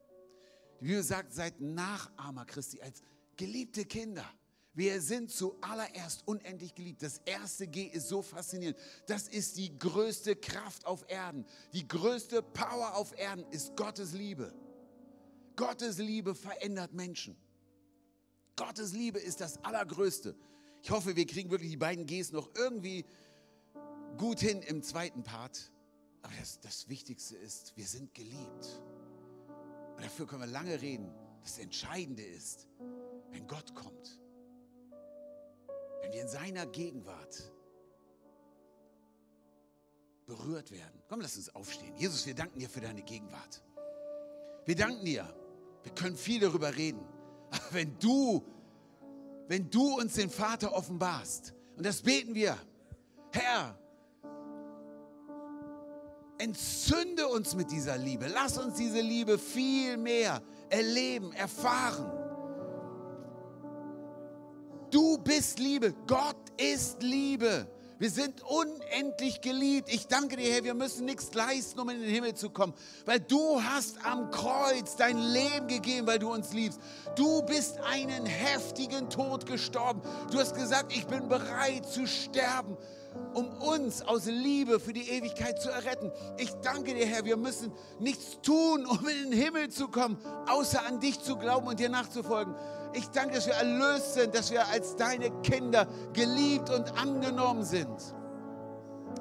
Die Bibel sagt, seid Nachahmer Christi als geliebte Kinder. Wir sind zuallererst unendlich geliebt. Das erste G ist so faszinierend. Das ist die größte Kraft auf Erden. Die größte Power auf Erden ist Gottes Liebe. Gottes Liebe verändert Menschen. Gottes Liebe ist das Allergrößte. Ich hoffe, wir kriegen wirklich die beiden Gs noch irgendwie gut hin im zweiten Part. Aber das, das Wichtigste ist, wir sind geliebt. Und dafür können wir lange reden. Das Entscheidende ist, wenn Gott kommt, wenn wir in seiner Gegenwart berührt werden. Komm, lass uns aufstehen. Jesus, wir danken dir für deine Gegenwart. Wir danken dir. Wir können viel darüber reden. Aber wenn du, wenn du uns den Vater offenbarst, und das beten wir, Herr, entzünde uns mit dieser Liebe. Lass uns diese Liebe viel mehr erleben, erfahren. Du bist Liebe. Gott ist Liebe. Wir sind unendlich geliebt. Ich danke dir, Herr, wir müssen nichts leisten, um in den Himmel zu kommen, weil du hast am Kreuz dein Leben gegeben, weil du uns liebst. Du bist einen heftigen Tod gestorben. Du hast gesagt, ich bin bereit zu sterben, um uns aus Liebe für die Ewigkeit zu erretten. Ich danke dir, Herr, wir müssen nichts tun, um in den Himmel zu kommen, außer an dich zu glauben und dir nachzufolgen. Ich danke, dass wir erlöst sind, dass wir als deine Kinder geliebt und angenommen sind.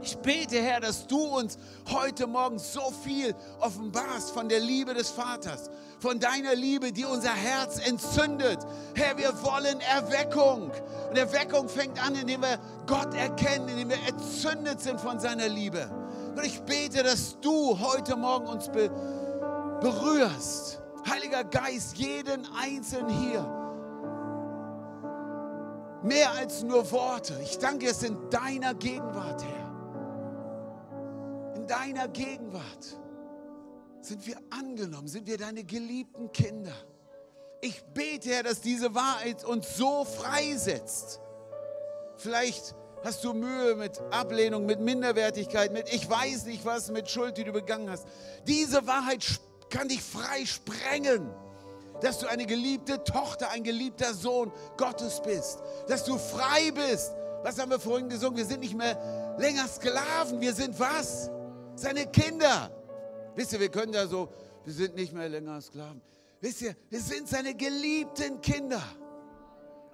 Ich bete, Herr, dass du uns heute Morgen so viel offenbarst von der Liebe des Vaters, von deiner Liebe, die unser Herz entzündet. Herr, wir wollen Erweckung. Und Erweckung fängt an, indem wir Gott erkennen, indem wir entzündet sind von seiner Liebe. Und ich bete, dass du heute Morgen uns be berührst. Heiliger Geist, jeden Einzelnen hier. Mehr als nur Worte. Ich danke es in deiner Gegenwart, Herr. In deiner Gegenwart sind wir angenommen, sind wir deine geliebten Kinder. Ich bete, Herr, dass diese Wahrheit uns so freisetzt. Vielleicht hast du Mühe mit Ablehnung, mit Minderwertigkeit, mit ich weiß nicht was, mit Schuld, die du begangen hast. Diese Wahrheit kann dich frei sprengen, dass du eine geliebte Tochter, ein geliebter Sohn Gottes bist, dass du frei bist. Was haben wir vorhin gesungen? Wir sind nicht mehr länger Sklaven, wir sind was? Seine Kinder. Wisst ihr, wir können da so, wir sind nicht mehr länger Sklaven. Wisst ihr, wir sind seine geliebten Kinder.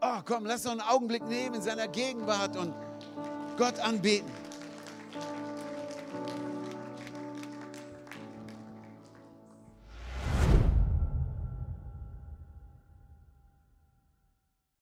Oh, komm, lass uns einen Augenblick nehmen in seiner Gegenwart und Gott anbeten.